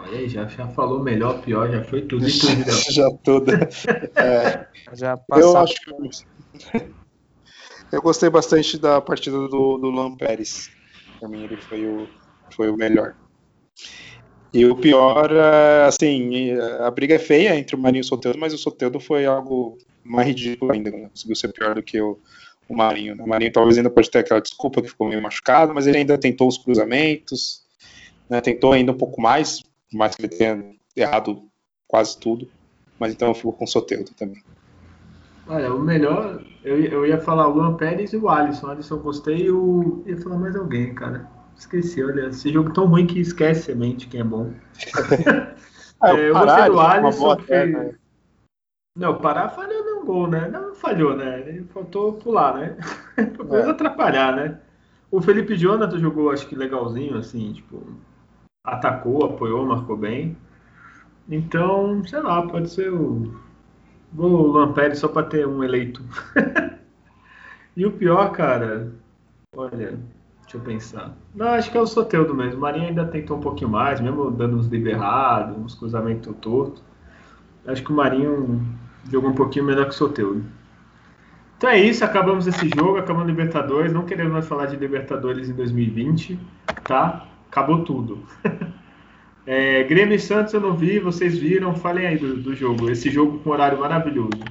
Olha aí, já, já falou melhor, pior, já foi tudo tudo. Já toda. É, Já eu passava. acho que. Eu gostei bastante da partida do, do Luan Pérez. Pra mim, ele foi o, foi o melhor. E o pior, é, assim, a briga é feia entre o Marinho e o Soteldo, mas o Soteldo foi algo mais ridículo ainda, né? conseguiu ser pior do que o, o Marinho. né? O Marinho talvez ainda pode ter aquela desculpa que ficou meio machucado, mas ele ainda tentou os cruzamentos, né? tentou ainda um pouco mais, por mais que ele tenha errado quase tudo, mas então eu fico com o Soteldo também. Olha, o melhor, eu, ia- eu ia falar o Luan Pérez e o Alisson. O Alisson eu gostei e o. ia falar mais alguém, cara. Esqueci, olha, esse jogo tão ruim que esquece a mente quem é bom. Ah, É, eu o gostei do Alisson, que perna, fez- Não, o Pará falhou no gol, né? Não falhou, né? Ele faltou pular, né? Pelo menos É. atrapalhar, né? O Felipe Jonathan jogou, acho que legalzinho, assim, tipo, atacou, apoiou, marcou bem. Então, sei lá, pode ser o. O Luan só pra ter um eleito. e o pior, cara, olha, deixa eu pensar. Não, acho que é o Soteudo mesmo. O Marinho ainda tentou um pouquinho mais, mesmo dando uns livros uns cruzamentos tortos. Acho que o Marinho jogou um pouquinho melhor que o Soteudo. Então é isso, acabamos esse jogo, acabamos Libertadores. Não queremos mais falar de Libertadores em 2020, tá? Acabou tudo. É, Grêmio e Santos eu não vi, vocês viram, falem aí do, do jogo. Esse jogo com horário maravilhoso.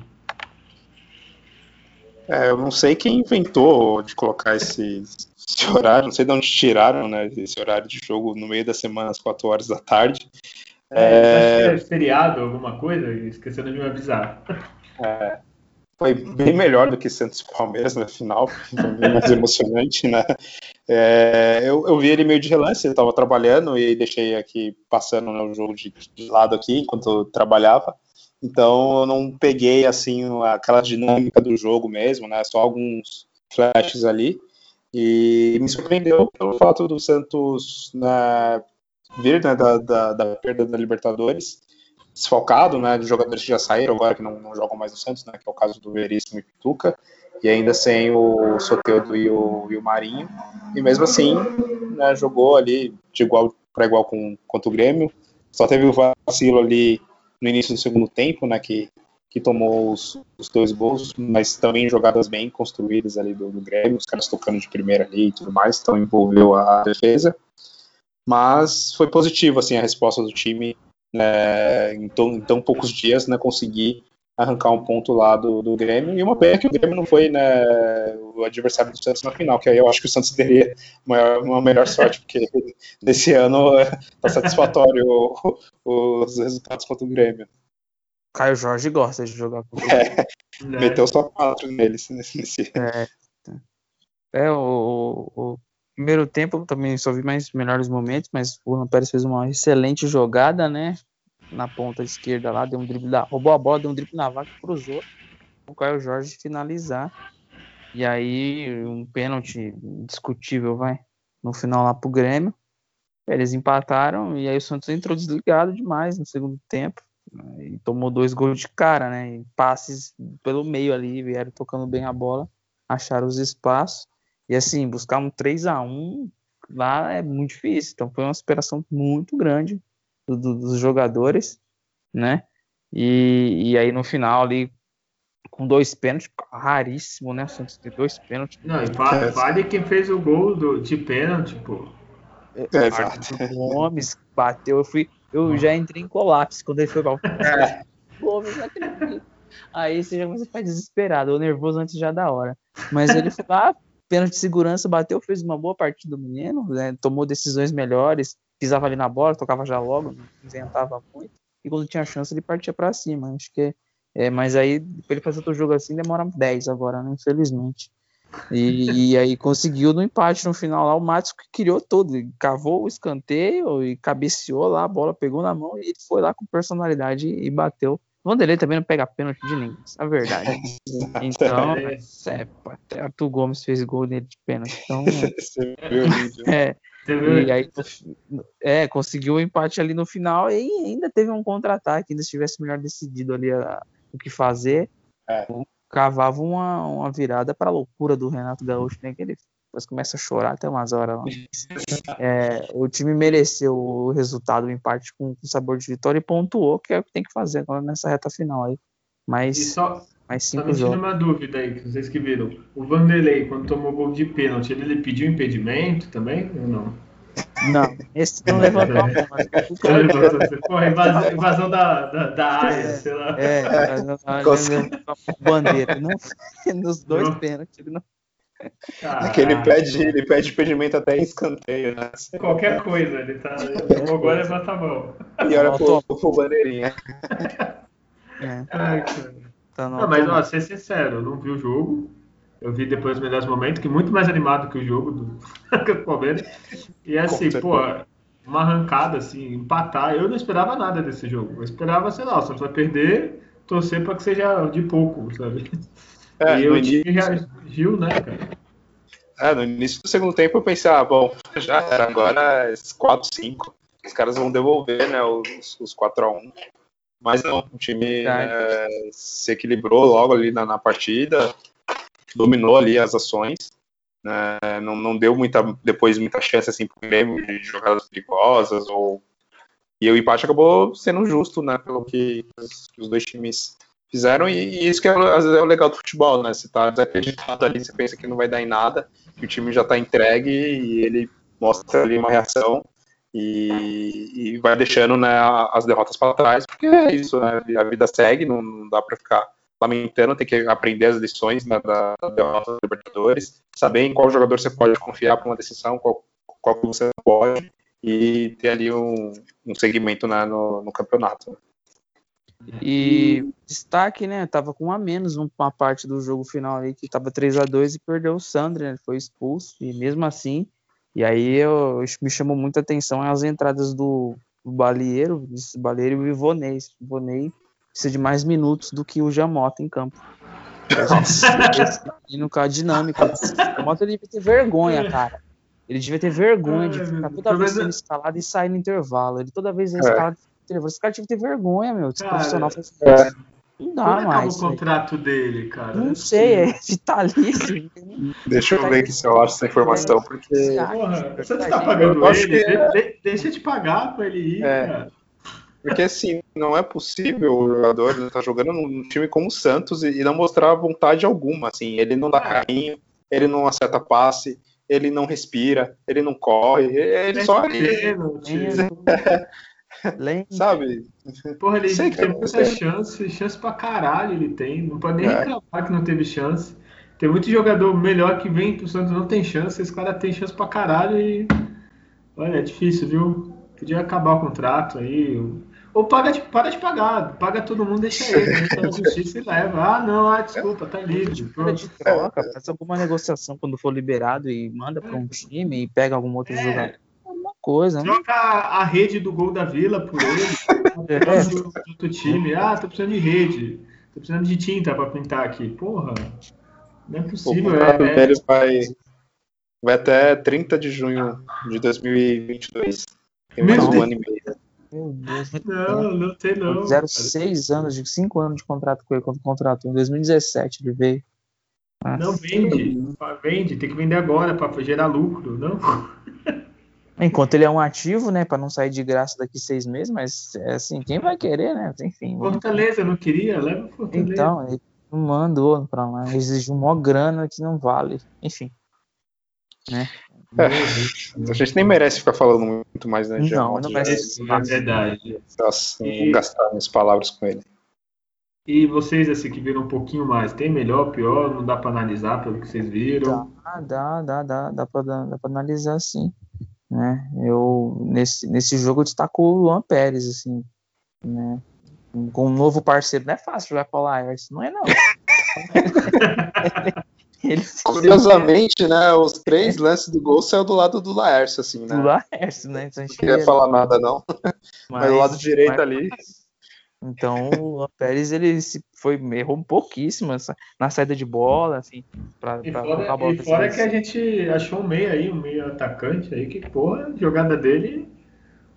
É, eu não sei quem inventou de colocar esse, esse horário, não sei de onde tiraram, né, esse horário de jogo no meio da semana, às 4 horas da tarde. É, acho que é feriado, alguma coisa, esquecendo de me avisar. É, foi bem melhor do que Santos e Palmeiras na final, foi bem mais emocionante, né? É, eu, eu vi ele meio de relance, ele estava trabalhando e deixei aqui passando né, o jogo de, de lado aqui enquanto eu trabalhava. Então eu não peguei assim aquela dinâmica do jogo mesmo, né? Só alguns flashes ali. E me surpreendeu pelo fato do Santos né, vir né, da, da, da perda da Libertadores desfalcado, né, de jogadores que já saíram agora, que não, não jogam mais no Santos, né, que é o caso do Veríssimo e Pituca, e ainda sem o Soteudo e o, e o Marinho, e mesmo assim, né, jogou ali de igual para igual com, contra o Grêmio, só teve o vacilo ali no início do segundo tempo, né, que, que tomou os, os dois gols, mas também jogadas bem construídas ali do, do Grêmio, os caras tocando de primeira ali e tudo mais, então envolveu a defesa, mas foi positivo, assim, a resposta do time né, em, tão, em tão poucos dias, né, conseguir arrancar um ponto lá do, do Grêmio, e uma pena que o Grêmio não foi né, o adversário do Santos na final, que aí eu acho que o Santos teria maior, uma melhor sorte, porque nesse ano está satisfatório o, os resultados contra o Grêmio. Caio Jorge gosta de jogar com É, Né? meteu só quatro neles nesse, É, é o, o primeiro tempo também só vi mais melhores momentos, mas o Luan Pérez fez uma excelente jogada, né? Na ponta esquerda lá, deu um drible da, roubou a bola, deu um drible na vaca, cruzou. O Caio Jorge finalizar. E aí, um pênalti discutível, vai, no final lá pro Grêmio. Eles empataram e aí o Santos entrou desligado demais no segundo tempo. né, E tomou dois gols de cara, né? E passes pelo meio ali, vieram tocando bem a bola, acharam os espaços. E assim, buscar um 3 a 1 lá é muito difícil. Então foi uma superação muito grande do- do- dos jogadores, né? E, e aí no final ali, com dois pênaltis, raríssimo, né? O Santos ter dois pênaltis. Não, e fa- fale quem fez o gol do, de pênalti, pô. É, exato. Arthur Gomes bateu, eu fui, eu já entrei em colapso quando ele foi para o não acredito. Aí você já começa a ficar desesperado, ou nervoso antes já da hora. Mas ele foi lá, pênalti de segurança, bateu, fez uma boa partida do menino, né, tomou decisões melhores, pisava ali na bola, tocava já logo, não inventava muito. E quando tinha chance, ele partia para cima. Acho que é, mas aí, pra ele fazer outro jogo assim, demora 10 agora, né? Infelizmente. E, e, aí conseguiu no empate no final lá, o Matos que criou todo, cavou o escanteio e cabeceou lá, a bola pegou na mão e foi lá com personalidade e bateu. O Vanderlei também não pega pênalti de ninguém, é a verdade. Então, é, até Arthur Gomes fez gol nele de pênalti. Então, é, e aí, é, conseguiu o empate ali no final e ainda teve um contra-ataque, ainda se tivesse melhor decidido ali a, o que fazer, é. cavava uma, uma virada para a loucura do Renato Gaúcho, né? Que ele depois começa a chorar até umas horas lá. É, o time mereceu o resultado, o empate com, com sabor de vitória e pontuou, que é o que tem que fazer agora nessa reta final aí. Mas, e só, mais cinco só uma dúvida aí, vocês que viram. O Vanderlei, quando tomou gol de pênalti, ele, ele pediu impedimento também ou não? Não, esse não levantou a mão, mas Porra, invasão, invasão da, da, da área, é, sei lá. É, bandeira. Não, nos dois não. pênaltis. Não. É ele pede, ele pede impedimento até em escanteio, né? Qualquer coisa, ele tá. Então agora levanta a mão. E olha pro, pro bandeirinha. É. Ai, cara. Tá não, mas, ó, ser sincero, eu não vi o jogo. Eu vi depois os melhores momentos, que muito mais animado que o jogo do, do Palmeiras. E assim, pô, uma arrancada, assim, empatar. Eu não esperava nada desse jogo. Eu esperava, sei lá, o Santos vai perder, torcer para que seja de pouco, sabe? É, e o time reagiu, né, cara? É, no início do segundo tempo eu pensei, ah, bom, já era, agora é 4, 5. Os caras vão devolver, né, os, os 4 a 1 Mas não, o time é, se equilibrou logo ali na, na partida, dominou ali as ações, né, não, não deu muita, depois muita chance assim pro Grêmio de jogadas perigosas ou e o empate acabou sendo justo, né, pelo que os dois times fizeram e, e isso que é, é, o legal do futebol, né, você tá desacreditado ali, você pensa que não vai dar em nada, que o time já tá entregue e ele mostra ali uma reação e, e vai deixando né, as derrotas para trás, porque é isso, né, a vida segue, não, não dá para ficar lamentando, tem que aprender as lições né, da, da derrota dos Libertadores, saber em qual jogador você pode confiar para uma decisão, qual, qual você pode, e ter ali um, um segmento né, no, no campeonato. E destaque, né? Tava com um a menos uma parte do jogo final aí, que tava 3 a 2 e perdeu o Sandro, né? Foi expulso, e mesmo assim. E aí eu, me chamou muita atenção as entradas do, do Balieiro, Balieiro e o Ivonei. O Ivonei precisa de mais minutos do que o Jamota em campo. e no caso dinâmico. O Jamota devia ter vergonha, cara. Ele devia ter vergonha de ficar toda vez sendo escalado e sair no intervalo. Ele toda vez é escalado no intervalo. Esse cara tinha que ter vergonha, meu. Esse profissional faz é. Não dá Quando mais. o contrato aí. dele, cara? Não, sei, é vitalício. Deixa eu ver aqui se eu acho essa informação, porque. Porra, você tá pagando ele? Que... Deixa de pagar pra ele ir, é. cara. Porque assim, não é possível o jogador estar tá jogando num time como o Santos e, não mostrar vontade alguma. Assim, ele não dá carinho, ele não acerta passe, ele não respira, ele não corre, ele só. Sabe? Porra, ele Sei tem muita chance, chance pra caralho ele tem. Não pode nem é. reclamar que não teve chance. Tem muito jogador melhor que vem pro Santos não tem chance, esse cara tem chance pra caralho e. Olha, é difícil, viu? Podia acabar o contrato aí. Ou paga de, para de pagar, paga todo mundo, deixa ele, entra na justiça e leva. Ah, não, ah, desculpa, tá livre. Pronto. de troca, faz alguma negociação quando for liberado e manda para um time e pega algum outro é. jogador. Coisa, né? Troca a, a rede do gol da vila por ele. é. do outro time. Ah, tô precisando de rede. Tô precisando de tinta para pintar aqui. Porra, não é possível. O é, é... vai, vai até 30 de junho de 2022. Tem mais um ano e meio. Meu Deus, Não, não tem não. Fizeram seis anos, de cinco anos de contrato com ele, quando contratou. Em 2017 ele veio. Nossa. Não vende, vende, tem que vender agora para gerar lucro, não? Enquanto ele é um ativo, né, para não sair de graça daqui seis meses, mas é assim, quem vai querer, né? Enfim. Fortaleza não queria, leva Fortaleza. Então, ele mandou para lá, exigiu uma grana que não vale, enfim. Né? É, a gente nem merece ficar falando muito mais, né? Não, não merece. É verdade. Nossa, não e... gastar minhas palavras com ele. E vocês, assim, que viram um pouquinho mais, tem melhor, pior? Não dá para analisar pelo que vocês viram? Dá, dá, dá, dá, dá para dá pra analisar sim. Né? Eu, nesse, nesse jogo, eu destaco o Luan Pérez, assim, né? Com um novo parceiro, não é fácil jogar com o Laércio, não é não. Ele Curiosamente, né, os três lances do gol saiu do lado do Laércio, assim, né? Do Laércio, né? Então, não queria falar nada, não. Mas, mas do lado direito mas... ali. Então, o Pérez, ele se foi, errou um pouquíssimo na saída de bola, assim, pra, e pra fora, a bola. E fora que a gente achou um meio aí, um meio atacante aí, que, porra, a jogada dele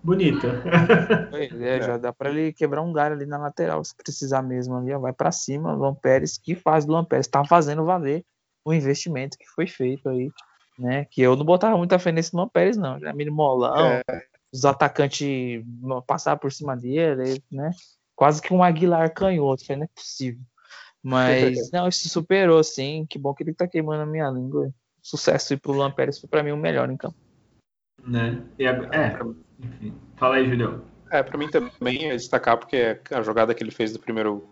bonita. É, já dá para ele quebrar um galho ali na lateral, se precisar mesmo ali, ó, vai para cima, Luan Pérez, que faz do Luan Pérez, tá fazendo valer o investimento que foi feito aí, né? Que eu não botava muita fé nesse Luan Pérez, não. Já me molão, é. os atacantes passaram por cima dele, né? Quase que um Aguilar canhoto, não é possível. Mas, não, isso superou, sim. Que bom que ele tá queimando a minha língua. Sucesso aí pro Luan Pérez foi pra mim o melhor em campo. Né? E, é, enfim. Fala aí, Julião. É, pra mim também é destacar porque a jogada que ele fez do primeiro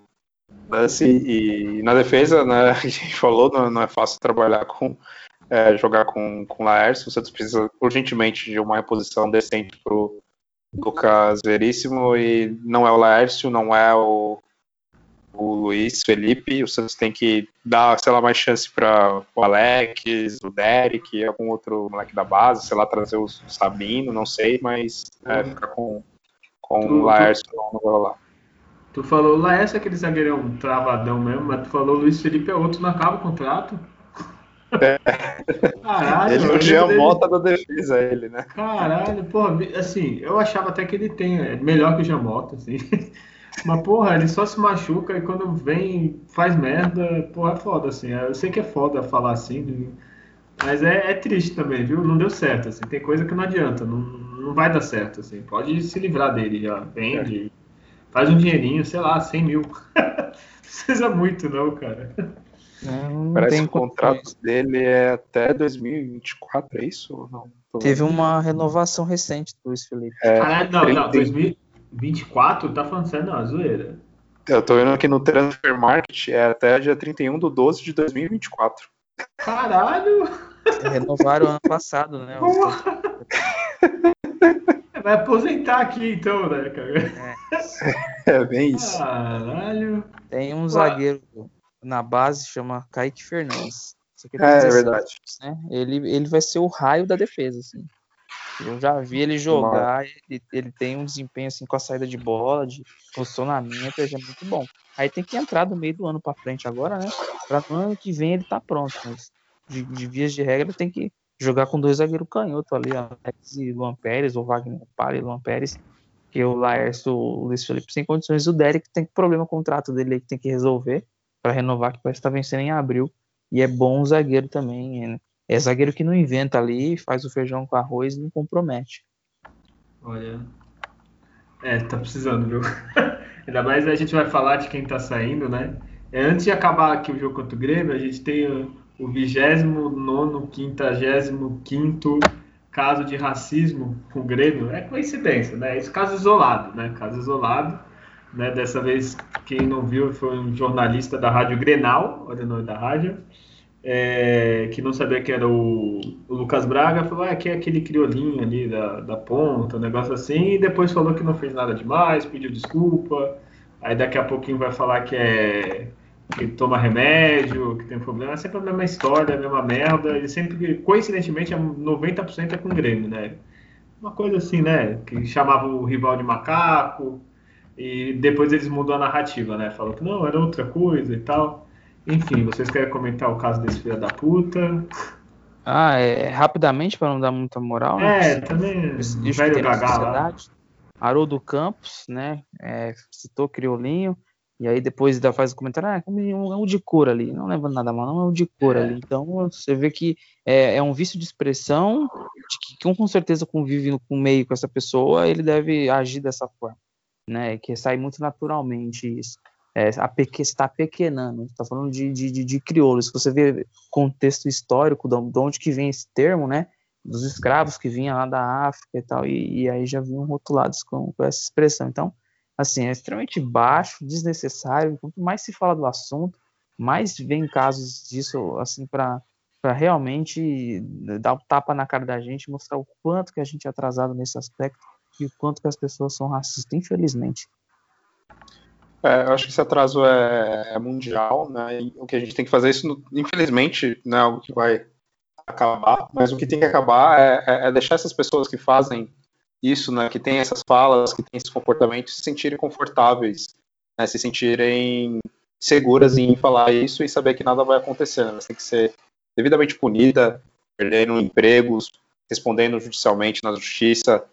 lance e na defesa, né, a gente falou, não, não é fácil trabalhar com é, jogar com, com Laércio, você precisa urgentemente de uma reposição decente pro Lucas Veríssimo e não é o Laércio, não é o, o Luiz Felipe, o Santos tem que dar, sei lá, mais chance para o Alex, o Derek, algum outro moleque da base, sei lá, trazer o Sabino, não sei, mas é, ficar com, com o Laércio não, não vai rolar. Tu falou lá essa aquele zagueirão travadão mesmo, mas tu falou Luiz Felipe é outro, não acaba o contrato. É. Caralho, ele é o Jean Mota da defesa, ele, né? Caralho, porra, assim, eu achava até que ele tem, é melhor que o Jean Mota, assim. Mas, porra, ele só se machuca e quando vem faz merda, porra, é foda, assim. Eu sei que é foda falar assim, mas é, é triste também, viu? Não deu certo, assim. Tem coisa que não adianta, não, não vai dar certo, assim. Pode se livrar dele já, vende. É Faz um dinheirinho, sei lá, 100 mil. não precisa muito, não, cara. Não, Parece que o contrato dele é até 2024, é isso ou não? Teve uma renovação recente do Luiz Felipe. É, Caralho, não, não, 2024? Tá falando sério, não, a zoeira. Eu tô vendo aqui no Transfer Market, é até dia 31 de 12 de 2024. Caralho! Renovaram ano passado, né? Vai aposentar aqui então, né, cara? É, é bem isso. Caralho. Tem um zagueiro na base, chama Kaique Fernandes. É, é verdade. Né? Ele, ele vai ser o raio da defesa, assim. Eu já vi ele jogar, ele, ele, tem um desempenho assim com a saída de bola, de funcionamento, é muito bom. Aí tem que entrar do meio do ano para frente agora, né? Para no ano que vem ele tá pronto, mas de, de vias de regra tem que jogar com dois zagueiros canhotos ali, Alex e Luan Pérez, ou Wagner Palha e Luan Pérez, que o Laércio, o Luiz Felipe sem condições, o Derek tem problema com o contrato dele aí que tem que resolver para renovar, que parece estar tá vencendo em abril, e é bom zagueiro também, é, é zagueiro que não inventa ali, faz o feijão com arroz e não compromete. Olha, é, tá precisando, viu? Ainda mais a gente vai falar de quem tá saindo, né? É, antes de acabar aqui o jogo contra o Grêmio, a gente tem o 29 55 caso de racismo com o Grêmio. É coincidência, né? Esse caso isolado, né? Caso isolado. Né? Dessa vez, quem não viu foi um jornalista da Rádio Grenal, olha o nome da rádio, é, que não sabia que era o, o Lucas Braga, falou ah, que é aquele criolinho ali da, da ponta, um negócio assim, e depois falou que não fez nada demais, pediu desculpa, aí daqui a pouquinho vai falar que é que toma remédio, que tem problema, é sempre a mesma história, a mesma merda, e sempre, coincidentemente, 90% é com o Grêmio, né? Uma coisa assim, né? Que chamava o rival de macaco, e depois eles mudam a narrativa, né? Falou que não, era outra coisa e tal. Enfim, vocês querem comentar o caso desse filho da puta? Ah, é, rapidamente, para não dar muita moral, né? É, também, velho gagá. Haroldo Campos, né? É, citou Criolinho. E aí depois ainda faz o comentário, ah, é um de cor ali, não leva nada mal, não é um de cor é. ali. Então você vê que é, é um vício de expressão, de que um com certeza convive com meio com essa pessoa, ele deve agir dessa forma, né? Que sai muito naturalmente isso. É, a peque, está pequenando, está falando de, de, de, de crioulo. Se você vê contexto histórico de onde que vem esse termo, né? dos escravos que vinham lá da África e tal, e, e aí já vinham rotulados com, com, essa expressão. Então, assim, é extremamente baixo, desnecessário. Quanto mais se fala do assunto, mais vem casos disso, assim, para realmente dar o um tapa na cara da gente, mostrar o quanto que a gente é atrasado nesse aspecto e o quanto que as pessoas são racistas, infelizmente. É, eu acho que esse atraso é, é, mundial, né? E o que a gente tem que fazer isso, infelizmente, não é algo que vai acabar, mas o que tem que acabar é, é, é deixar essas pessoas que fazem isso, né, que têm essas falas, que têm esses comportamentos, se sentirem confortáveis, né, se sentirem seguras em falar isso e saber que nada vai acontecer. Né, elas têm que ser devidamente punida, perdendo empregos, respondendo judicialmente na justiça,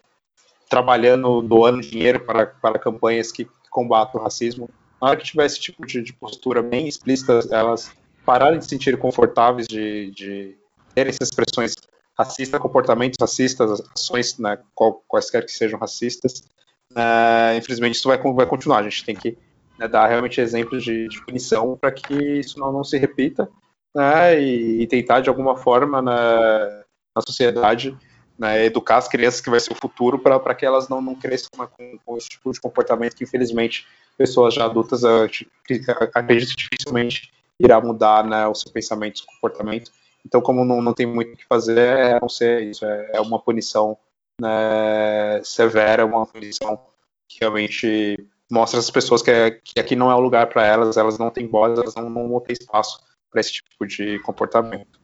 trabalhando, doando dinheiro para, para campanhas que combatem o racismo. Na hora que tiver esse tipo de, de postura bem explícita, elas pararem de se sentir confortáveis de, de terem essas expressões racistas, comportamentos racistas, ações, né, quaisquer que sejam racistas, uh, infelizmente isso vai, vai continuar. A gente tem que né, dar realmente exemplos de, de punição para que isso não, não se repita né, e, e, tentar de alguma forma na, na sociedade né, educar as crianças que vai ser o futuro para que elas não, não cresçam né, com, com, esse tipo de comportamento que infelizmente pessoas já adultas acredito dificilmente irá mudar né, o seu pensamento, o comportamento então, como não, não tem muito o que fazer, é não ser isso, é, é uma punição né, severa, uma punição que realmente mostra às pessoas que, é, que aqui não é o lugar para elas, elas não têm voz, elas não, não vão espaço para esse tipo de comportamento.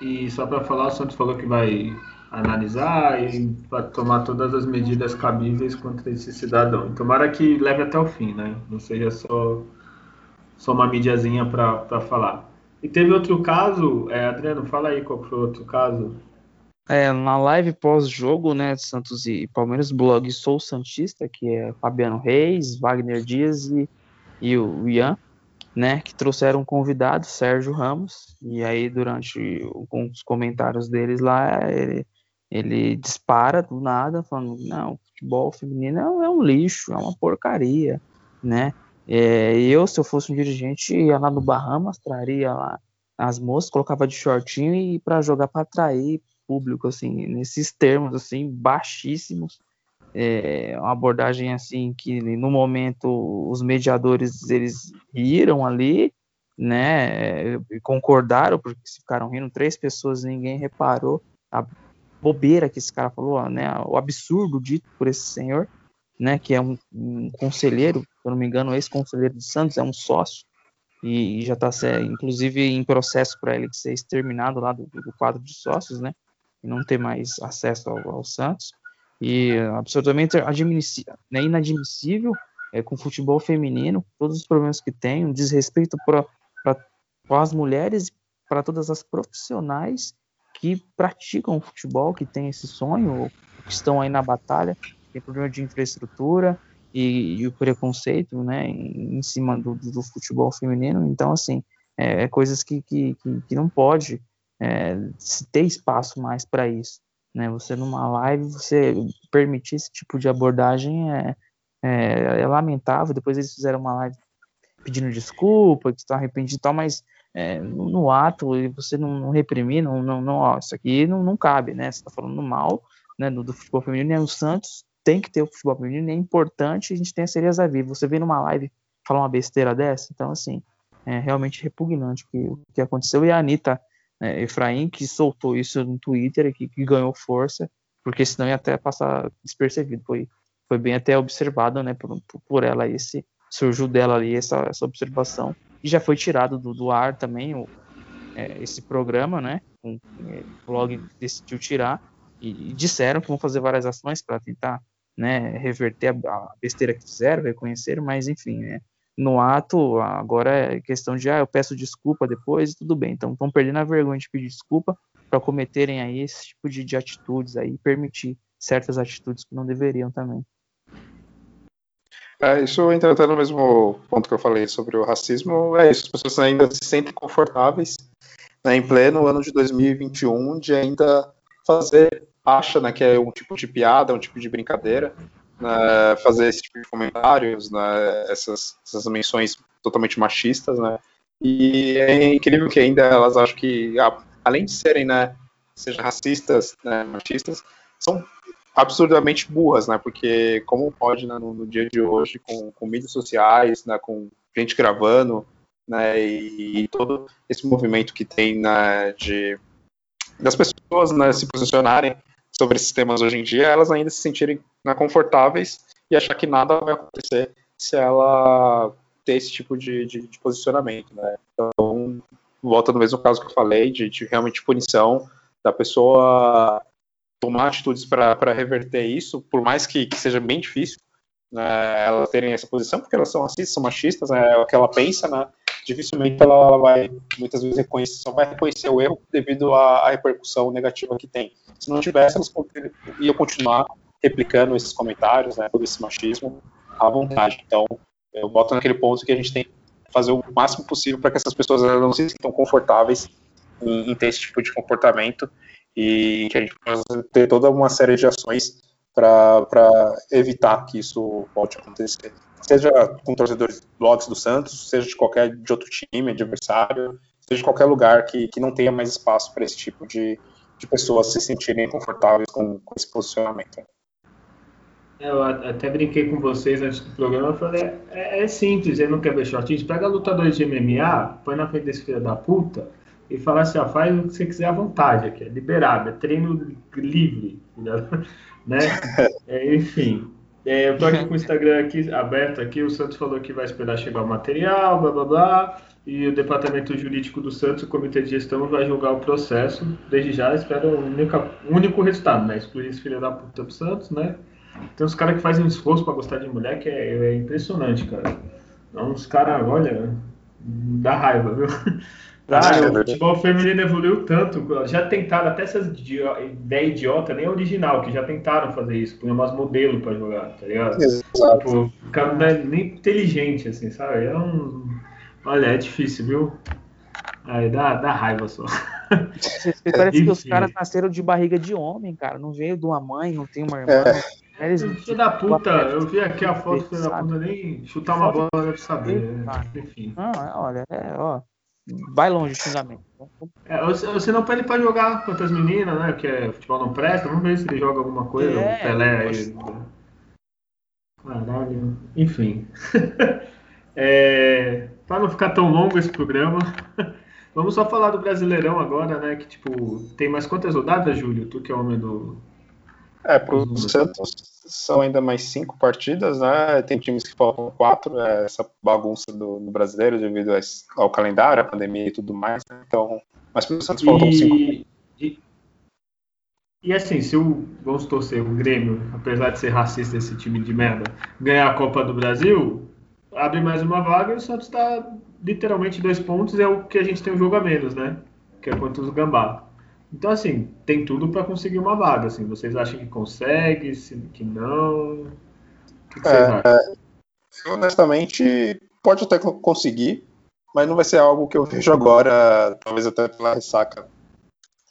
E só para falar, o Santos falou que vai analisar e tomar todas as medidas cabíveis contra esse cidadão. Tomara que leve até o fim, né? Não seja só, só uma mídiazinha para falar. E teve outro caso, é, Adriano, fala aí qual foi o outro caso. É, na live pós-jogo, né, Santos e Palmeiras, blog Sou Santista, que é Fabiano Reis, Wagner Dias e, e o Ian, né, que trouxeram um convidado, Sérgio Ramos, e aí durante os comentários deles lá, ele, ele dispara do nada, falando, não, futebol feminino é um lixo, é uma porcaria, né, é, eu, se eu fosse um dirigente, ia lá no Bahamas, traria lá as moças, colocava de shortinho e para jogar para atrair público, assim, nesses termos, assim, baixíssimos. É, uma abordagem, assim, que no momento os mediadores, eles riram ali, né, concordaram, porque ficaram rindo, três pessoas, ninguém reparou a bobeira que esse cara falou, né, o absurdo dito por esse senhor, né, que é um, um conselheiro, se eu não me engano, ex-conselheiro do Santos, é um sócio, e, e já está, inclusive, em processo para ele ser exterminado lá do, do, quadro de sócios, né, e não ter mais acesso ao, ao Santos, e absolutamente né, inadmissível é, com o futebol feminino, todos os problemas que tem, um desrespeito para as mulheres, para todas as profissionais que praticam futebol, que têm esse sonho, que estão aí na batalha, tem problema de infraestrutura e, e o preconceito, né, em, em cima do, do, futebol feminino. Então, assim, é, é coisas que, que, que, que, não pode é, se ter espaço mais para isso. Né? Você numa live, você permitir esse tipo de abordagem é, é, é lamentável. Depois eles fizeram uma live pedindo desculpa, que estão arrependidos e tal, mas é, no, no, ato você não, não reprimir, não, não, não ó, isso aqui não, não cabe, né? Você está falando mal né, do, do futebol feminino, e o Santos tem que ter o futebol feminino, é importante a gente ter a Cereza Viva. Você vem numa live falar uma besteira dessa, então, assim, é realmente repugnante o que, o que aconteceu. E a Anitta é, Efraim, que soltou isso no Twitter, que ganhou força, porque senão ia até passar despercebido. Foi, foi bem até observado, né, por, por ela, esse, surgiu dela ali essa, essa observação. E já foi tirado do, do ar também o, é, esse programa, né, o, é, o blog decidiu tirar, e, e disseram que vão fazer várias ações para tentar né, reverter a, besteira que fizeram, reconhecer, mas enfim, né, no ato agora é questão de, ah, eu peço desculpa depois e tudo bem. Então estão perdendo a vergonha de pedir desculpa para cometerem aí esse tipo de, de atitudes aí, permitir certas atitudes que não deveriam também. É, isso entra até no mesmo ponto que eu falei sobre o racismo, é isso, as pessoas ainda se sentem confortáveis né, em pleno ano de 2021 de ainda fazer acha né, que é um tipo de piada, um tipo de brincadeira, né, fazer esse tipo de comentários, né, essas, essas menções totalmente machistas, né, e é incrível que ainda elas acham que, além de serem, né, seja racistas, né, machistas, são absurdamente burras, né? Porque como pode né, no, no, dia de hoje, com, com mídias sociais, né, com gente gravando, né, e, e, todo esse movimento que tem né, de das pessoas né, se posicionarem sobre esses temas hoje em dia, elas ainda se sentirem né, confortáveis e achar que nada vai acontecer se ela ter esse tipo de, de, de posicionamento, né? Então, volta no mesmo caso que eu falei, de, de realmente punição, da pessoa tomar atitudes para reverter isso, por mais que, que seja bem difícil, né, elas terem essa posição, porque elas são racistas, são machistas, né, é o que ela pensa, né, dificilmente ela, ela, vai, muitas vezes, reconhecer, só vai reconhecer o erro devido à, à repercussão negativa que tem. Se não tivesse, elas iam continuar replicando esses comentários, né, todo esse machismo, à vontade. Então, eu boto naquele ponto que a gente tem que fazer o máximo possível para que essas pessoas não se sintam confortáveis em, em, ter esse tipo de comportamento e que a gente possa ter toda uma série de ações para evitar que isso volte a acontecer. Seja com torcedores blogs do Santos, seja de qualquer de outro time, adversário, seja de qualquer lugar que, que não tenha mais espaço para esse tipo de, de pessoas se sentirem confortáveis com, com esse posicionamento. É, eu até brinquei com vocês antes do programa, eu falei, é, é simples, ele não quer ver shortinhos, pega lutadores de MMA, põe na frente desse filho da puta e fala assim, ó, faz o que você quiser à vontade aqui, é liberado, é treino livre, né? É, enfim, é, eu tô aqui com o Instagram aqui, aberto aqui, o Santos falou que vai esperar chegar o material, blá blá blá, e o departamento jurídico do Santos, o comitê de gestão, vai julgar o processo, desde já espero o único, único resultado, né? Excluir esse filho da puta pro Santos, né? Tem uns caras que fazem um esforço para gostar de mulher que é, é impressionante, cara. Então, uns caras, olha, dá raiva, viu? Ah, o futebol feminino evoluiu tanto. Já tentaram até essas ideia idiota, nem original, que já tentaram fazer isso. Põe umas modelos pra jogar, tá ligado? Exato. Tipo, o cara não é nem inteligente, assim, sabe? É um. Olha, é difícil, viu? Aí dá, dá raiva só. Parece que os caras nasceram de barriga de homem, cara. Não veio de uma mãe, não tem uma irmã. É. Eles... Filho da puta, eu vi aqui a foto, filho da puta, nem chutar uma bola deve saber. Né? Enfim. Não, olha, é, ó. Vai longe o xingamento. É, você não pede pra jogar contra as meninas, né? Porque é, futebol não presta. Vamos ver se ele joga alguma coisa. É, o Pelé aí. Caralho. Enfim. é, pra não ficar tão longo esse programa, vamos só falar do Brasileirão agora, né? Que tipo, tem mais quantas rodadas, Júlio? Tu que é homem do, é, para o Santos são ainda mais cinco partidas, né? Tem times que faltam quatro, é essa bagunça do, do, brasileiro devido ao calendário, a pandemia e tudo mais. Né? Então, mas para o Santos faltam cinco. E, e assim, se o, vamos torcer, o Grêmio, apesar de ser racista esse time de merda, ganhar a Copa do Brasil, abre mais uma vaga e o Santos está literalmente dois pontos, é o que a gente tem um jogo a menos, né? Que é contra os Gambá. Então, assim, tem tudo para conseguir uma vaga. Assim. Vocês acham que consegue, que não? O que, que é, acham? Honestamente, pode até conseguir, mas não vai ser algo que eu vejo agora, talvez até pela ressaca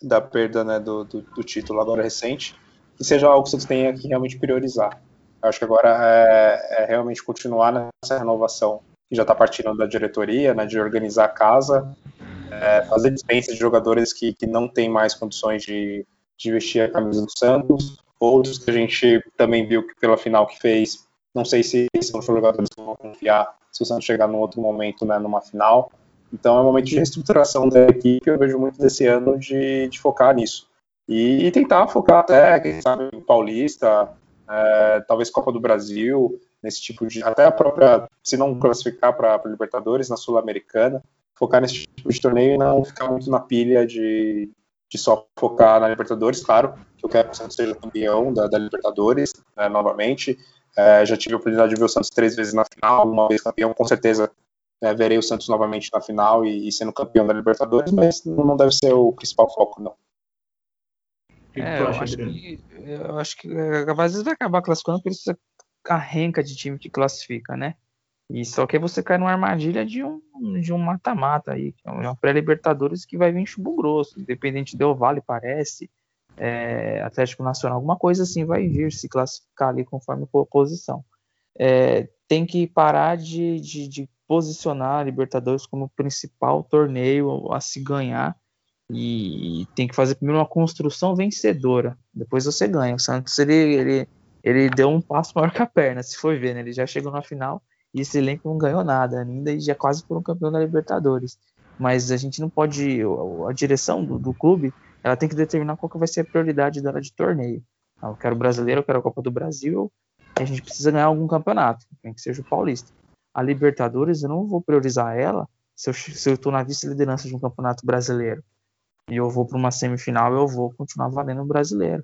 da perda né, do, do, do título agora recente, que seja algo que vocês tenham que realmente priorizar. Eu acho que agora é, é realmente continuar nessa renovação que já está partindo da diretoria, né, de organizar a casa, é, fazer dispensa de jogadores que, que não têm mais condições de, de vestir a camisa do Santos, outros que a gente também viu que pela final que fez, não sei se são jogadores que vão confiar se o Santos chegar num outro momento, né, numa final. Então é um momento de reestruturação da equipe, eu vejo muito desse ano de, de focar nisso. E, e, tentar focar até, quem sabe, em Paulista, é, talvez Copa do Brasil, nesse tipo de. Até a própria, se não classificar para Libertadores, na Sul-Americana, focar nesse tipo de torneio e não ficar muito na pilha de, de só focar na Libertadores. Claro que eu quero que o Santos seja campeão da, da Libertadores né, novamente. É, já tive a oportunidade de ver o Santos três vezes na final, uma vez campeão, com certeza é, verei o Santos novamente na final e, e, sendo campeão da Libertadores, mas não deve ser o principal foco, não. É, eu, acho que, eu acho que é, às vezes vai acabar classificando por isso a renca de time que classifica, né? E só que você cai numa armadilha de um de um mata-mata aí, é uma pré-libertadores que vai vir chumbo grosso, independente do Vale parece, é, Atlético Nacional, alguma coisa assim vai vir se classificar ali conforme a posição. É, tem que parar de, de, de, posicionar a Libertadores como principal torneio a se ganhar e tem que fazer primeiro uma construção vencedora, depois você ganha. O Santos ele, ele, ele deu um passo maior que a perna, se for ver, né? Ele já chegou na final e esse elenco não ganhou nada ainda e já quase foram campeão da Libertadores. Mas a gente não pode, a direção do, do clube, ela tem que determinar qual que vai ser a prioridade dela de torneio. Ah, eu quero o brasileiro, eu quero a Copa do Brasil, a gente precisa ganhar algum campeonato, nem que seja o Paulista. A Libertadores, eu não vou priorizar ela se eu estou na vice-liderança de um campeonato brasileiro e eu vou para uma semifinal, eu vou continuar valendo o brasileiro.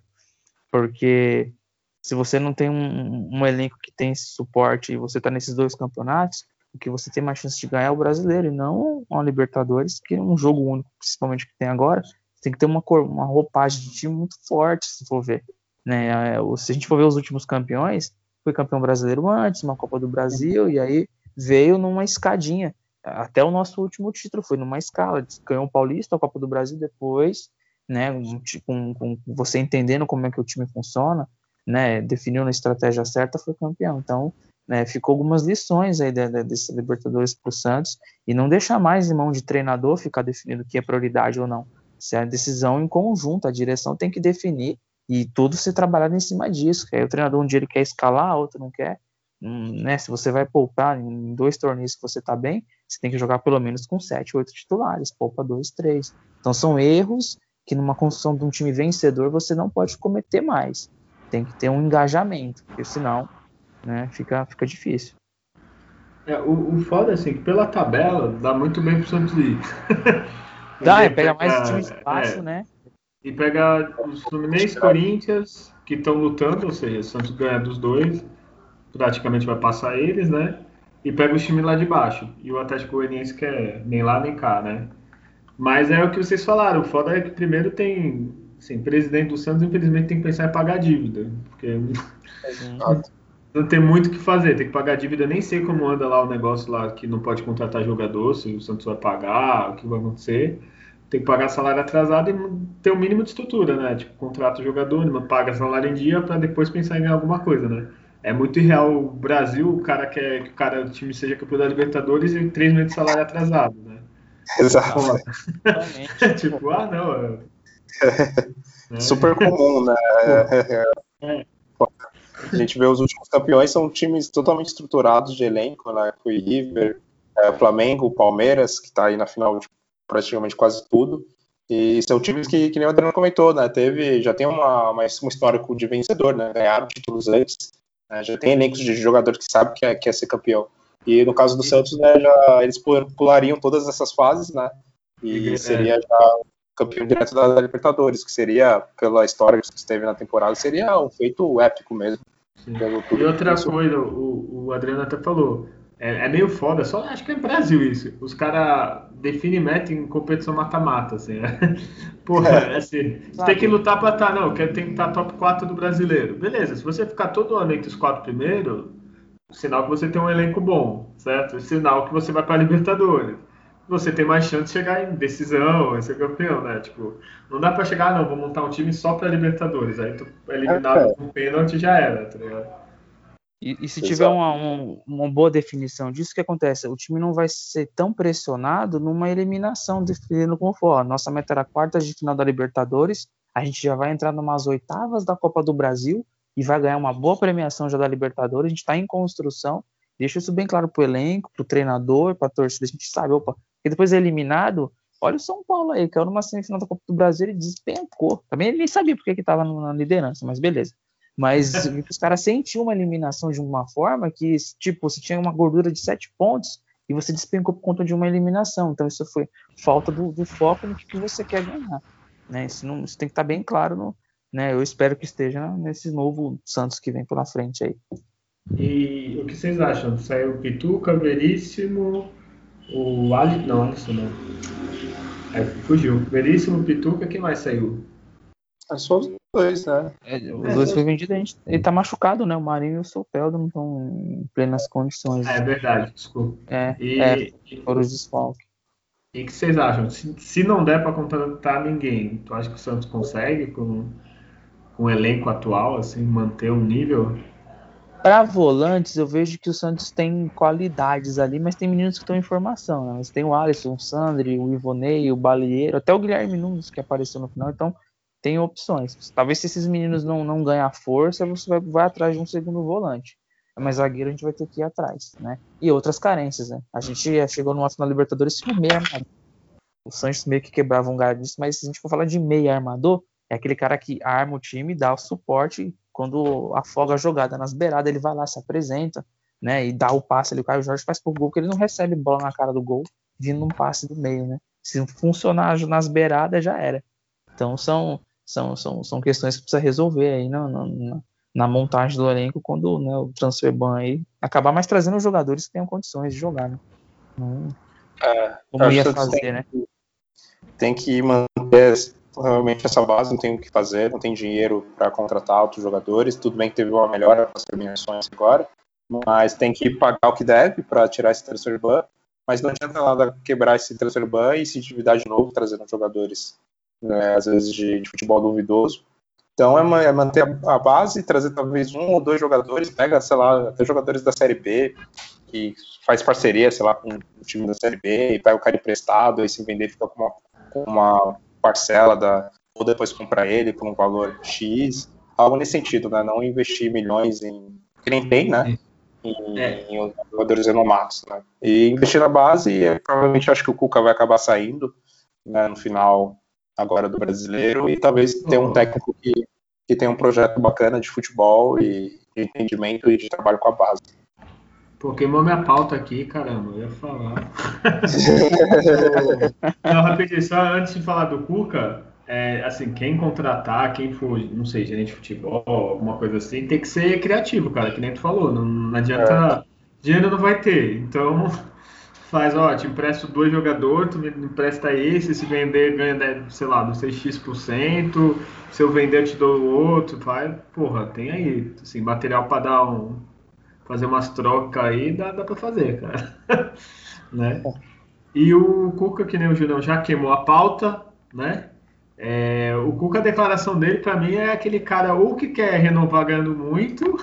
Porque se você não tem um, um elenco que tem esse suporte e você está nesses dois campeonatos, o que você tem mais chance de ganhar é o brasileiro e não a Libertadores, que é um jogo único, principalmente que tem agora. Tem que ter uma, cor, uma roupagem de time muito forte, se for ver. Né? É, se a gente for ver os últimos campeões, foi campeão brasileiro antes, uma Copa do Brasil, e aí veio numa escadinha. Até o nosso último título foi numa escala. Ganhou o Paulista, a Copa do Brasil depois, né? Com, com, você entendendo como é que o time funciona, né? Definiu a estratégia certa, foi campeão. Então, né, ficou algumas lições aí de, desse Libertadores para o Santos e não deixar mais em mão de treinador ficar definindo o que é prioridade ou não. Se é decisão em conjunto, a direção tem que definir e tudo ser trabalhado em cima disso. Aí o treinador um dia ele quer escalar, outro não quer. Hum, né, se você vai poupar em dois torneios que você está bem, você tem que jogar pelo menos com sete, oito titulares, poupa dois, três. Então são erros que numa construção de um time vencedor você não pode cometer mais. Tem que ter um engajamento, porque senão né, fica, fica difícil. É, o, o foda é assim, que pela tabela dá muito bem pro Santos ir. dá, é, pega mais time espaço, é, né? E pega os Fluminense Corinthians, que estão lutando, ou seja, o Santos ganha dos dois, praticamente vai passar eles, né? e pega o time lá de baixo. E o Atlético Goianiense quer nem lá nem cá, né? Mas é o que vocês falaram, o foda é que primeiro tem, assim, presidente do Santos infelizmente tem que pensar em pagar a dívida, porque não tem muito o que fazer, tem que pagar a dívida, nem sei como anda lá o negócio lá que não pode contratar jogador, se o Santos vai pagar, o que vai acontecer. Tem que pagar salário atrasado e ter o um mínimo de estrutura, né? Tipo, contrata o jogador, paga salário em dia para depois pensar em alguma coisa, né? é muito irreal o Brasil, o cara quer que o cara, o time seja campeão da Libertadores e três meses de salário atrasado, né? Exato. tipo, ah, não. É... é. Super comum, né? É. A gente vê os últimos campeões são times totalmente estruturados de elenco, né? Foi River, é, Flamengo, Palmeiras, que está aí na final de praticamente quase tudo. E são times que, que nem o Adriano comentou, né? Teve, já tem uma, uma, um histórico de vencedor, né? Ganharam títulos antes. Né? Já tem elencos de jogadores que sabem que é, que é ser campeão. E no caso do Santos, né, já, eles pulariam todas essas fases, né? E seria já campeão direto da, Libertadores, que seria, pela história que teve na temporada, seria um feito épico mesmo. E outra coisa, o, o Adriano até falou, é, é, meio foda, só acho que é no Brasil isso. Os caras definem meta em competição mata-mata, assim. Né? Porra, é assim, você tem que lutar pra estar, tá, não, quer tem que estar tá top 4 do brasileiro. Beleza, se você ficar todo ano entre os quatro primeiros, sinal que você tem um elenco bom, certo? Sinal que você vai pra Libertadores. Você tem mais chance de chegar em decisão, ser campeão, né? Tipo, não dá pra chegar, não, vou montar um time só pra Libertadores. Aí tu é eliminado é. com pênalti já era, tá ligado? E, e se Exato. tiver uma, uma, uma, boa definição disso, o que acontece? O time não vai ser tão pressionado numa eliminação, definindo como for. A nossa meta era quartas de final da Libertadores, a gente já vai entrar numas oitavas da Copa do Brasil e vai ganhar uma boa premiação já da Libertadores. A gente está em construção, deixa isso bem claro para o elenco, para o treinador, para a torcida. A gente sabe, opa, e depois é eliminado. Olha o São Paulo aí, caiu numa semifinal da Copa do Brasil e despencou. Também ele nem sabia porque que estava na liderança, mas beleza. Mas os caras sentiam uma eliminação de uma forma que, tipo, você tinha uma gordura de sete pontos e você despencou por conta de uma eliminação. Então, isso foi falta do, do foco no que, que, você quer ganhar. Né? Isso, não, isso tem que estar tá bem claro. No, né? Eu espero que esteja nesse novo Santos que vem pela frente aí. E o que vocês acham? Saiu Pituca, Veríssimo, o Ali... Não, Alisson não. É, fugiu. Veríssimo, Pituca, quem mais saiu? É só os dois, né? É, os é, dois foi vendido, a gente, ele tá machucado, né? O Marinho e o Sopeldo não estão em plenas condições. É verdade, desculpa. É, e, é foram os desfalques. E o que vocês acham? Se, se não der para contratar ninguém, tu acha que o Santos consegue, com, com o elenco atual, assim, manter um nível? Para volantes, eu vejo que o Santos tem qualidades ali, mas tem meninos que estão em formação. Né? Mas tem o Alisson, o Sandri, o Ivonei, o Balieiro, até o Guilherme Nunes que apareceu no final. Então, tem opções. Talvez se esses meninos não, não ganhar força, você vai, vai atrás de um segundo volante. Mas zagueiro a gente vai ter que ir atrás, né? E outras carências, né? A gente chegou numa final Libertadores com meia armador. O Santos meio que quebrava um galho disso, mas se a gente for falar de meia armador, é aquele cara que arma o time, dá o suporte quando afoga a jogada nas beiradas, ele vai lá, se apresenta, né? E dá o passe ali. O Caio Jorge faz por gol, que ele não recebe bola na cara do gol, vindo um passe do meio, né? Se funcionar nas beiradas, já era. Então são, são, são, são questões que precisa resolver aí na, na, na montagem do elenco quando né, o transfer ban aí acabar mais trazendo os jogadores que tenham condições de jogar, né? Não, é, como ia fazer, tem, né? Tem que manter realmente essa base, não tem o que fazer, não tem dinheiro para contratar outros jogadores. Tudo bem que teve uma melhora com as terminações agora, mas tem que pagar o que deve para tirar esse transfer ban. Mas não adianta nada quebrar esse transfer ban e se endividar de novo, trazendo jogadores, né, às vezes, de, de, futebol duvidoso. Então é, é manter a, base, trazer talvez um ou dois jogadores, pega, sei lá, até jogadores da Série B, que faz parceria, sei lá, com o time da Série B, e pega o cara emprestado, e se vender fica com uma, com uma parcela da, ou depois comprar ele por um valor X, algo nesse sentido, né? Não investir milhões em que nem tem, né? Em, é. em jogadores renomados, né? E investir na base, e, provavelmente acho que o Cuca vai acabar saindo né, no final agora do brasileiro e talvez ter um técnico que, que tenha um projeto bacana de futebol e de entendimento e de trabalho com a base. Pô, queimou minha pauta aqui, caramba, eu ia falar. não, rapidinho, só antes de falar do Cuca, é, assim, quem contratar, quem for, não sei, gerente de futebol, alguma coisa assim, tem que ser criativo, cara, que nem tu falou, não, não adianta, é. dinheiro não vai ter, então faz, ó, te empresto dois jogadores, tu me empresta esse, se vender ganha, né, sei lá, não sei, X%, se eu vender eu te dou o outro, vai, porra, tem aí, assim, material para dar um fazer umas trocas aí, dá, dá para fazer, cara. né? E o Cuca, que nem o Julião já queimou a pauta, né? É, o Cuca, a declaração dele, para mim, é aquele cara ou que quer renovar ganhando muito,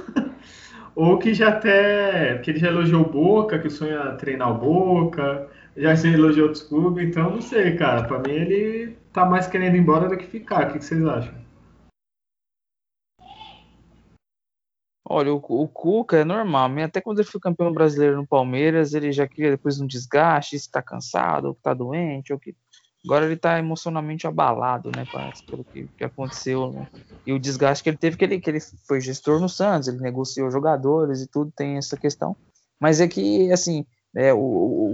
ou que já até. que ele já elogiou o Boca, que sonha treinar o Boca, já se elogiou outros clubes, então não sei, cara. Para mim, ele tá mais querendo ir embora do que ficar. O que, que vocês acham? Olha, o, o Cuca é normal, até quando ele foi campeão brasileiro no Palmeiras, ele já queria depois um desgaste, se tá cansado, ou que tá doente, ou que. Agora ele tá emocionalmente abalado, né, parece, pelo que, que aconteceu, né? E o desgaste que ele teve, que ele, que ele foi gestor no Santos, ele negociou jogadores e tudo, tem essa questão. Mas é que, assim, é, o,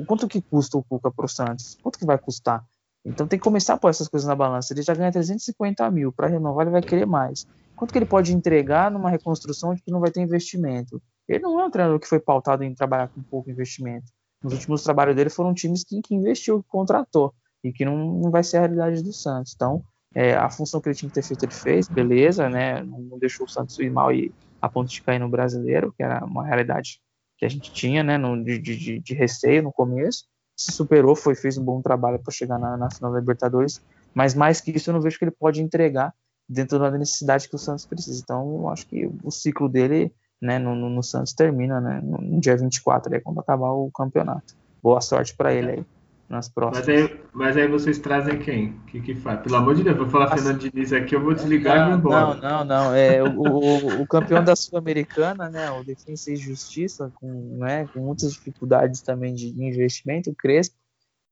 o quanto que custa o Cuca pro Santos? Quanto que vai custar? Então tem que começar a pôr essas coisas na balança. Ele já ganha 350 mil, para renovar ele vai querer mais. Quanto que ele pode entregar numa reconstrução de que não vai ter investimento? Ele não é um treinador que foi pautado em trabalhar com pouco investimento. Nos últimos trabalhos dele foram times que, que investiu, que contratou, e que não, não vai ser a realidade do Santos. Então, é, a função que ele tinha que ter feito, ele fez, beleza, né? Não deixou o Santos ir mal e a ponto de cair no brasileiro, que era uma realidade que a gente tinha, né? No, de, de, de receio no começo. Se superou, foi, fez um bom trabalho para chegar na, na final da Libertadores. Mas mais que isso, eu não vejo que ele pode entregar dentro da necessidade que o Santos precisa. Então, acho que o ciclo dele né, no, no, Santos termina né, no, dia 24, é quando acabar o campeonato. Boa sorte para ele aí nas próximas. Mas aí, mas aí vocês trazem quem? O que, que faz? Pelo amor de Deus, vou falar Fernando Diniz aqui, eu vou desligar não, e vou embora. Não, não, não. É, o, o, o campeão da Sul-Americana, né, o Defensa e Justiça, com, né, com muitas dificuldades também de investimento, o Crespo,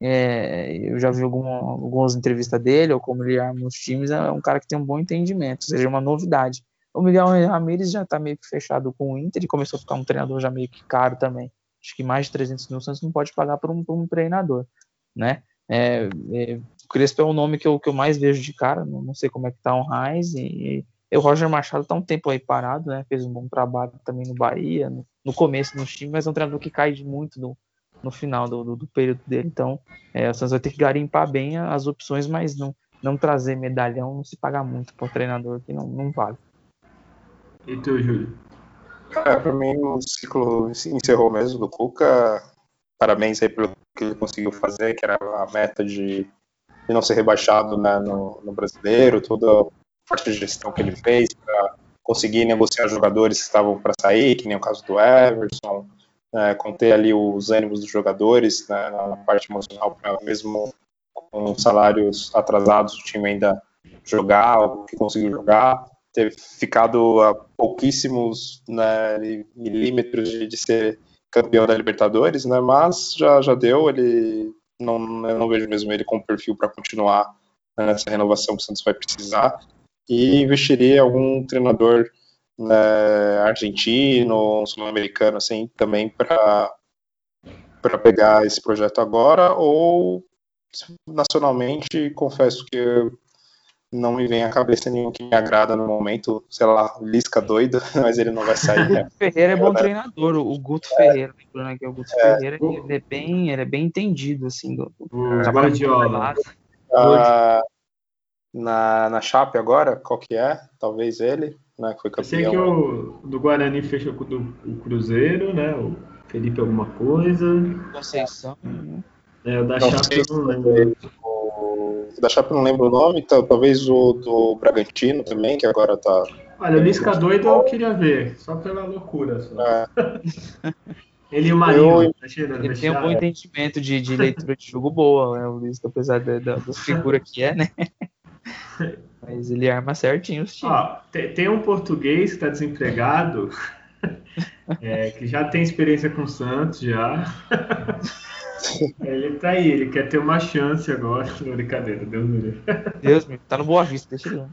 é, eu já vi alguma, algumas entrevistas dele, ou como ele arma os times, é um cara que tem um bom entendimento, seja uma novidade. O Miguel Ramirez já está meio que fechado com o Inter e começou a ficar um treinador já meio que caro também. Acho que mais de 300 mil Santos não pode pagar por um, por um treinador, né? É, é, o Crespo é o nome que eu, que eu mais vejo de cara, não, não sei como é que tá o Reis, e, e, o Roger Machado tá um tempo aí parado, né? Fez um bom trabalho também no Bahia, no, no começo no time, mas é um treinador que cai muito do, no final do, do, do período dele. Então, é, o Santos vai ter que garimpar bem as opções, mas não, não trazer medalhão, não se pagar muito para o treinador que não, não vale. E tu, Júlio? É, para mim o ciclo encerrou mesmo do Cuca. Parabéns aí pelo que ele conseguiu fazer, que era a meta de, de não ser rebaixado né, no, no brasileiro, toda a parte de gestão que ele fez para conseguir negociar jogadores que estavam para sair, que nem o caso do Everson, né, conter ali os ânimos dos jogadores né, na parte emocional, mesmo com salários atrasados o time ainda jogar o que conseguiu jogar, ter ficado a pouquíssimos né, milímetros de, de, ser campeão da Libertadores, né, mas já, já deu, ele não, eu não vejo mesmo ele com perfil para continuar né, nessa renovação que o Santos vai precisar, e investiria algum treinador né, argentino, sul-americano, assim, também para para pegar esse projeto agora, ou nacionalmente, confesso que não me vem à cabeça nenhum que me agrada no momento, sei lá, Lisca doido, mas ele não vai sair. Né? Ferreira é bom é, treinador, o Guto é. Ferreira, lembrando que o Guto é. Ferreira, ele é bem, ele é bem entendido, assim, do, do trabalho de obra. Ah, na, na Chape agora, qual que é? Talvez ele, né, que foi campeão. Eu sei que o do Guarani fechou com o, o Cruzeiro, né, o Felipe alguma coisa. Conceição? É, o da não, Chape eu não lembro. O, da Chape eu não lembro o nome, então, talvez o do Bragantino também, que agora tá... Olha, o Lisca doido eu queria ver, só pela loucura. Só. É. Ele e o Marinho. Eu, ele tem um bom entendimento de, de leitura de jogo boa, né, o Lisca, apesar da, da, da figura que é, né? Mas ele arma certinho os times. Ó, tem, tem, um português que está desempregado, é, que já tem experiência com o Santos já. ele tá aí, ele quer ter uma chance agora. brincadeira, Deus me livre. Deus me tá no Boa Vista, deixa ele lá.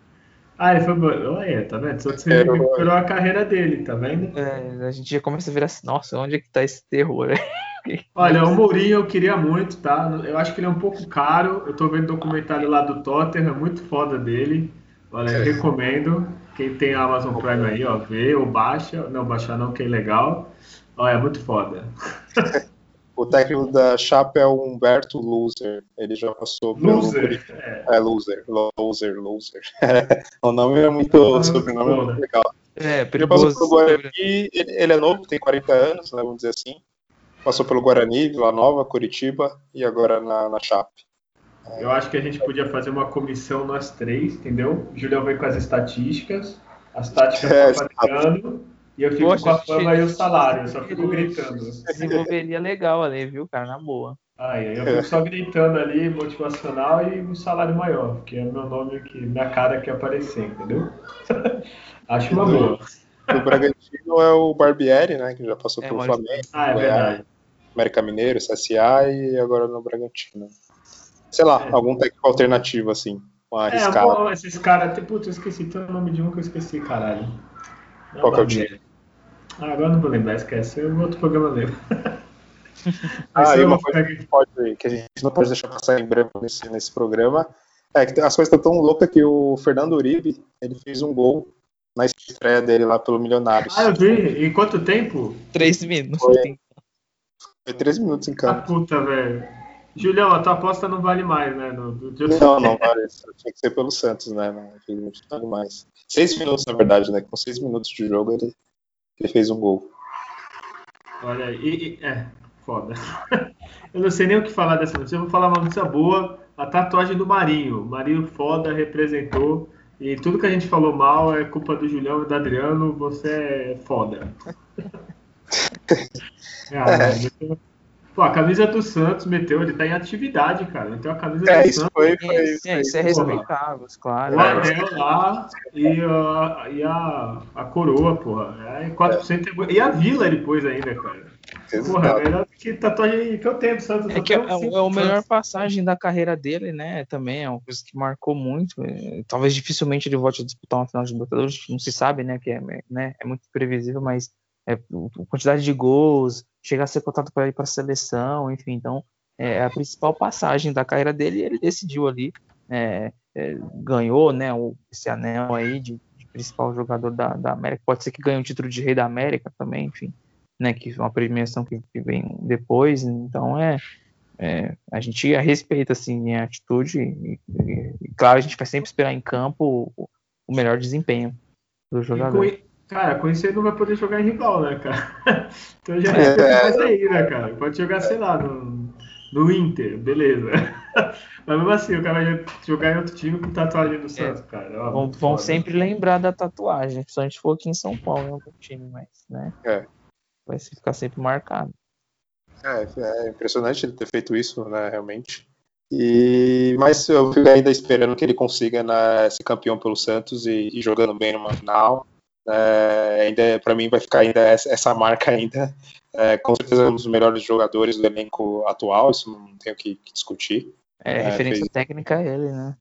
Ah, ele foi bom. Olha, tá vendo? Só você recuperou a carreira dele, tá vendo? É, a gente já começa a ver assim, nossa, onde é que tá esse terror? Olha, o Mourinho eu queria muito, tá? Eu acho que ele é um pouco caro. Eu tô vendo documentário lá do Tottenham, é muito foda dele. Olha, eu recomendo. Quem tem a Amazon Prime aí, ó, vê ou baixa. Não, baixar não, que é legal. Olha, é muito foda. O técnico da Chape é o Humberto Loser. Ele já passou pelo. Loser. É. é, Loser. Loser, Loser. o nome é muito. O sobrenome é muito legal. É, perigoso. Ele passou pelo Guarani. Ele, ele é novo, tem 40 anos, né, vamos dizer assim. Passou pelo Guarani, Vila Nova, Curitiba e agora na, na Chape. Eu acho que a gente podia fazer uma comissão nós três, entendeu? O Julião vem com as estatísticas, as táticas é, aplicando, e eu fico Poxa, com a fama e o salário, eu só fico gritando. Desenvolveria legal ali, viu, cara, na boa. Ah, eu fico só gritando ali, motivacional e um salário maior, porque é meu nome, que minha cara que aparecer, entendeu? acho uma boa. O Bragantino é o Barbieri, né? Que já passou é, pelo Flamengo. Ah, é verdade. América Mineiro, CSA e agora no Bragantino. Sei lá, é. algum técnico alternativo, assim. Uma é, bom, esses caras. Putz, eu esqueci. Tem o nome de um que eu esqueci, caralho. Não, Qual que é o time? Ah, agora não vou lembrar, esquece. Eu outro programa lembro. ah, e uma coisa que, pode, que a gente não pode deixar passar em branco nesse, nesse programa é que as coisas estão tão loucas que o Fernando Uribe ele fez um gol na estreia dele lá pelo Milionários. Ah, eu vi. Em quanto tempo? Três minutos. Foi, foi três minutos em campo. Ah, puta, velho. Julião, a tua aposta não vale mais, né? No, no... Não, não vale. Tinha que ser pelo Santos, né? Não, não vale mais. Seis minutos, na verdade, né? Com seis minutos de jogo, ele, ele fez um gol. Olha, e, e é, foda. Eu não sei nem o que falar dessa notícia. Eu vou falar uma notícia boa. A tatuagem do Marinho. Marinho foda, representou e tudo que a gente falou mal é culpa do Julião e do Adriano, você é foda. é. Pô, a camisa do Santos meteu, ele tá em atividade, cara. Então a camisa é, do isso Santos. Foi, foi, foi, é, isso é respeitável, claro. O anel lá e, a, e a, a coroa, porra. É, 4% é. E a vila ele pôs ainda, cara. Porra, é melhor que tatuagem que eu tenho, Santos. É que é, é, o melhor passagem da carreira dele, né? Também é uma coisa que marcou muito. É, talvez dificilmente ele volte a disputar uma final de Libertadores, não se sabe, né? Que é, né, é muito previsível, mas é, a quantidade de gols, chegar a ser cotado para ir para a seleção, enfim, então é a principal passagem da carreira dele. Ele decidiu ali, é, é, ganhou, né? Esse anel aí de, de principal jogador da, da América. Pode ser que ganhe o título de Rei da América também, enfim né, que é uma premiação que, vem depois, então é, é, a gente respeita assim a atitude e, e, e, claro a gente vai sempre esperar em campo o, o melhor desempenho do jogador. Cara, com isso ele não vai poder jogar em rival, né, cara? Então já respeita é, mais aí, né, cara? Pode jogar, sei lá, no, no Inter, beleza. Mas mesmo assim, o cara vai jogar em outro time com tatuagem do é. Santos, é. cara. Ó, vão, vão sempre lembrar da tatuagem, se a gente for aqui em São Paulo, em outro time, mas, né? É. Vai ficar sempre marcado. É, é impressionante ele ter feito isso, né, realmente. E, mas eu fico ainda esperando que ele consiga né, ser campeão pelo Santos e, e jogando bem numa final. É, ainda para mim vai ficar ainda essa, essa marca ainda. É, com certeza um dos melhores jogadores do elenco atual, isso não tenho que, que discutir. É, referência fez, técnica é ele, né?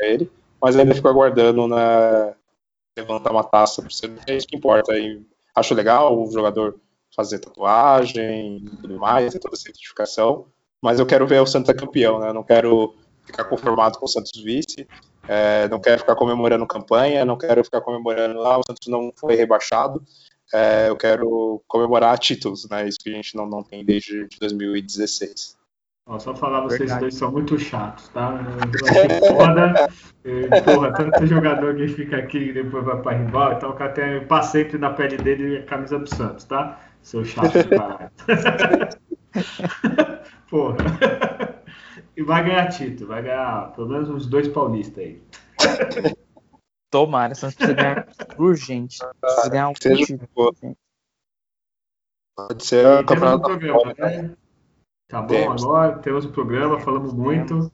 É ele, mas ainda fico aguardando na levantar uma taça, é isso que importa. E acho legal o jogador fazer tatuagem e tudo mais, toda essa identificação, mas eu quero ver o Santos campeão, né? Eu não quero ficar conformado com o Santos vice, é, não quero ficar comemorando campanha, não quero ficar comemorando, ah, o Santos não foi rebaixado, é, eu quero comemorar títulos, né? Isso que a gente não, não tem desde 2016. Ó, só falar, vocês Verdade. dois são muito chatos, tá? Eu achei foda. Porra, tanto jogador que fica aqui e depois vai para rival, então eu até passei na pele dele a camisa do Santos, tá? Seu chato de caralho. Porra. E vai ganhar título, vai ganhar pelo menos uns dois paulistas aí. Tomara, Santos precisa ganhar urgente. Precisa ganhar um título. Pode ser a campeonato programa, né? Tá bom, temos. agora temos o programa, falamos muito.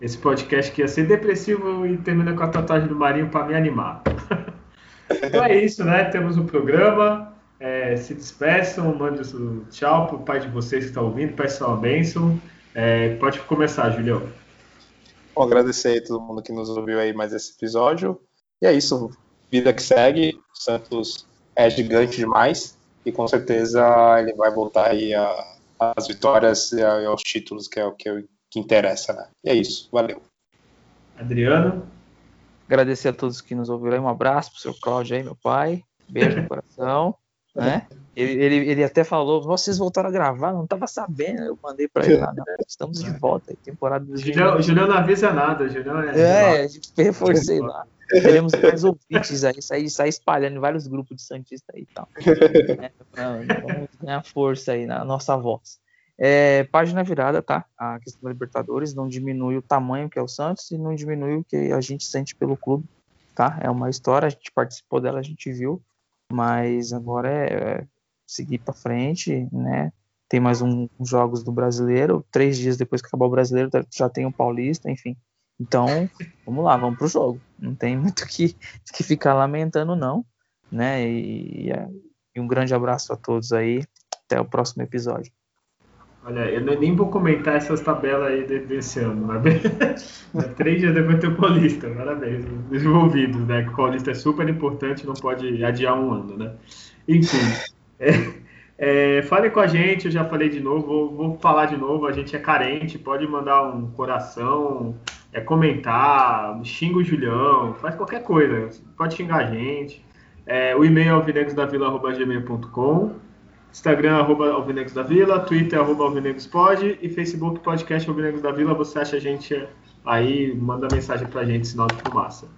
Esse podcast que ia ser depressivo e termina com a tatuagem do Marinho para me animar. então é isso, né? Temos o programa. É, se despeçam, mande o tchau pro pai de vocês que está ouvindo, peçam uma bênção. É, pode começar, Julião. Bom, agradecer aí todo mundo que nos ouviu aí mais esse episódio. E é isso, vida que segue. O Santos é gigante demais e com certeza ele vai voltar aí às vitórias e aos títulos, que é o que, que interessa, né? E é isso, valeu. Adriano. Agradecer a todos que nos ouviram aí. Um abraço pro seu Cláudio aí, meu pai. Beijo no coração né? Ele, ele, ele até falou, vocês voltaram a gravar, não tava sabendo, eu mandei para ele lá, não, estamos de volta, temporada do Julião, Julião não avisa nada, Julião é... É, a gente reforcei lá. Teremos mais ouvintes aí, sair, sair espalhando em vários grupos de Santista aí e tal. É, vamos ganhar força aí na nossa voz. É, página virada, tá? A questão da Libertadores não diminui o tamanho que é o Santos e não diminui o que a gente sente pelo clube, tá? É uma história, a gente participou dela, a gente viu mas agora é, é seguir para frente, né? Tem mais um, uns jogos do brasileiro, três dias depois que acabar o brasileiro já tem o paulista, enfim. Então, vamos lá, vamos pro jogo. Não tem muito que, que ficar lamentando, não. Né? E, e um grande abraço a todos aí. Até o próximo episódio. Olha, eu nem vou comentar essas tabelas aí desse ano, mas três dias depois tem o Paulista, parabéns, desenvolvidos, né? Que o Paulista é super importante, não pode adiar um ano, né? Enfim, é, é, fale com a gente, eu já falei de novo, vou, vou, falar de novo, a gente é carente, pode mandar um coração, é comentar, xinga o Julião, faz qualquer coisa, pode xingar a gente. É, o e-mail é alvinegosdavila.gmail.com Instagram, arroba Alvinegos da Vila, Twitter, arroba Alvinegos Pod e Facebook, podcast Alvinegos da Vila. Você acha a gente aí, manda mensagem pra gente, sinal de fumaça.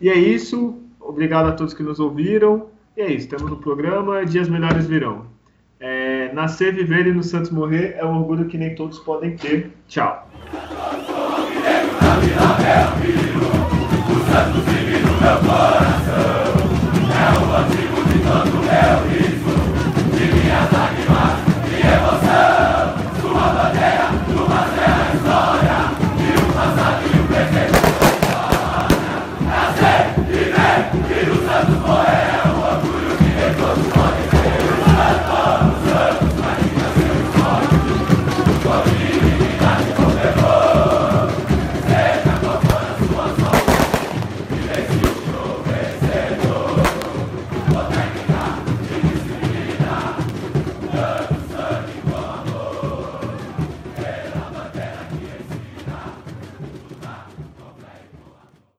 E é isso. Obrigado a todos que nos ouviram. E é isso, temos o programa Dias Melhores Virão. É, nascer, viver e no Santos morrer é um orgulho que nem todos podem ter. Tchau. Santos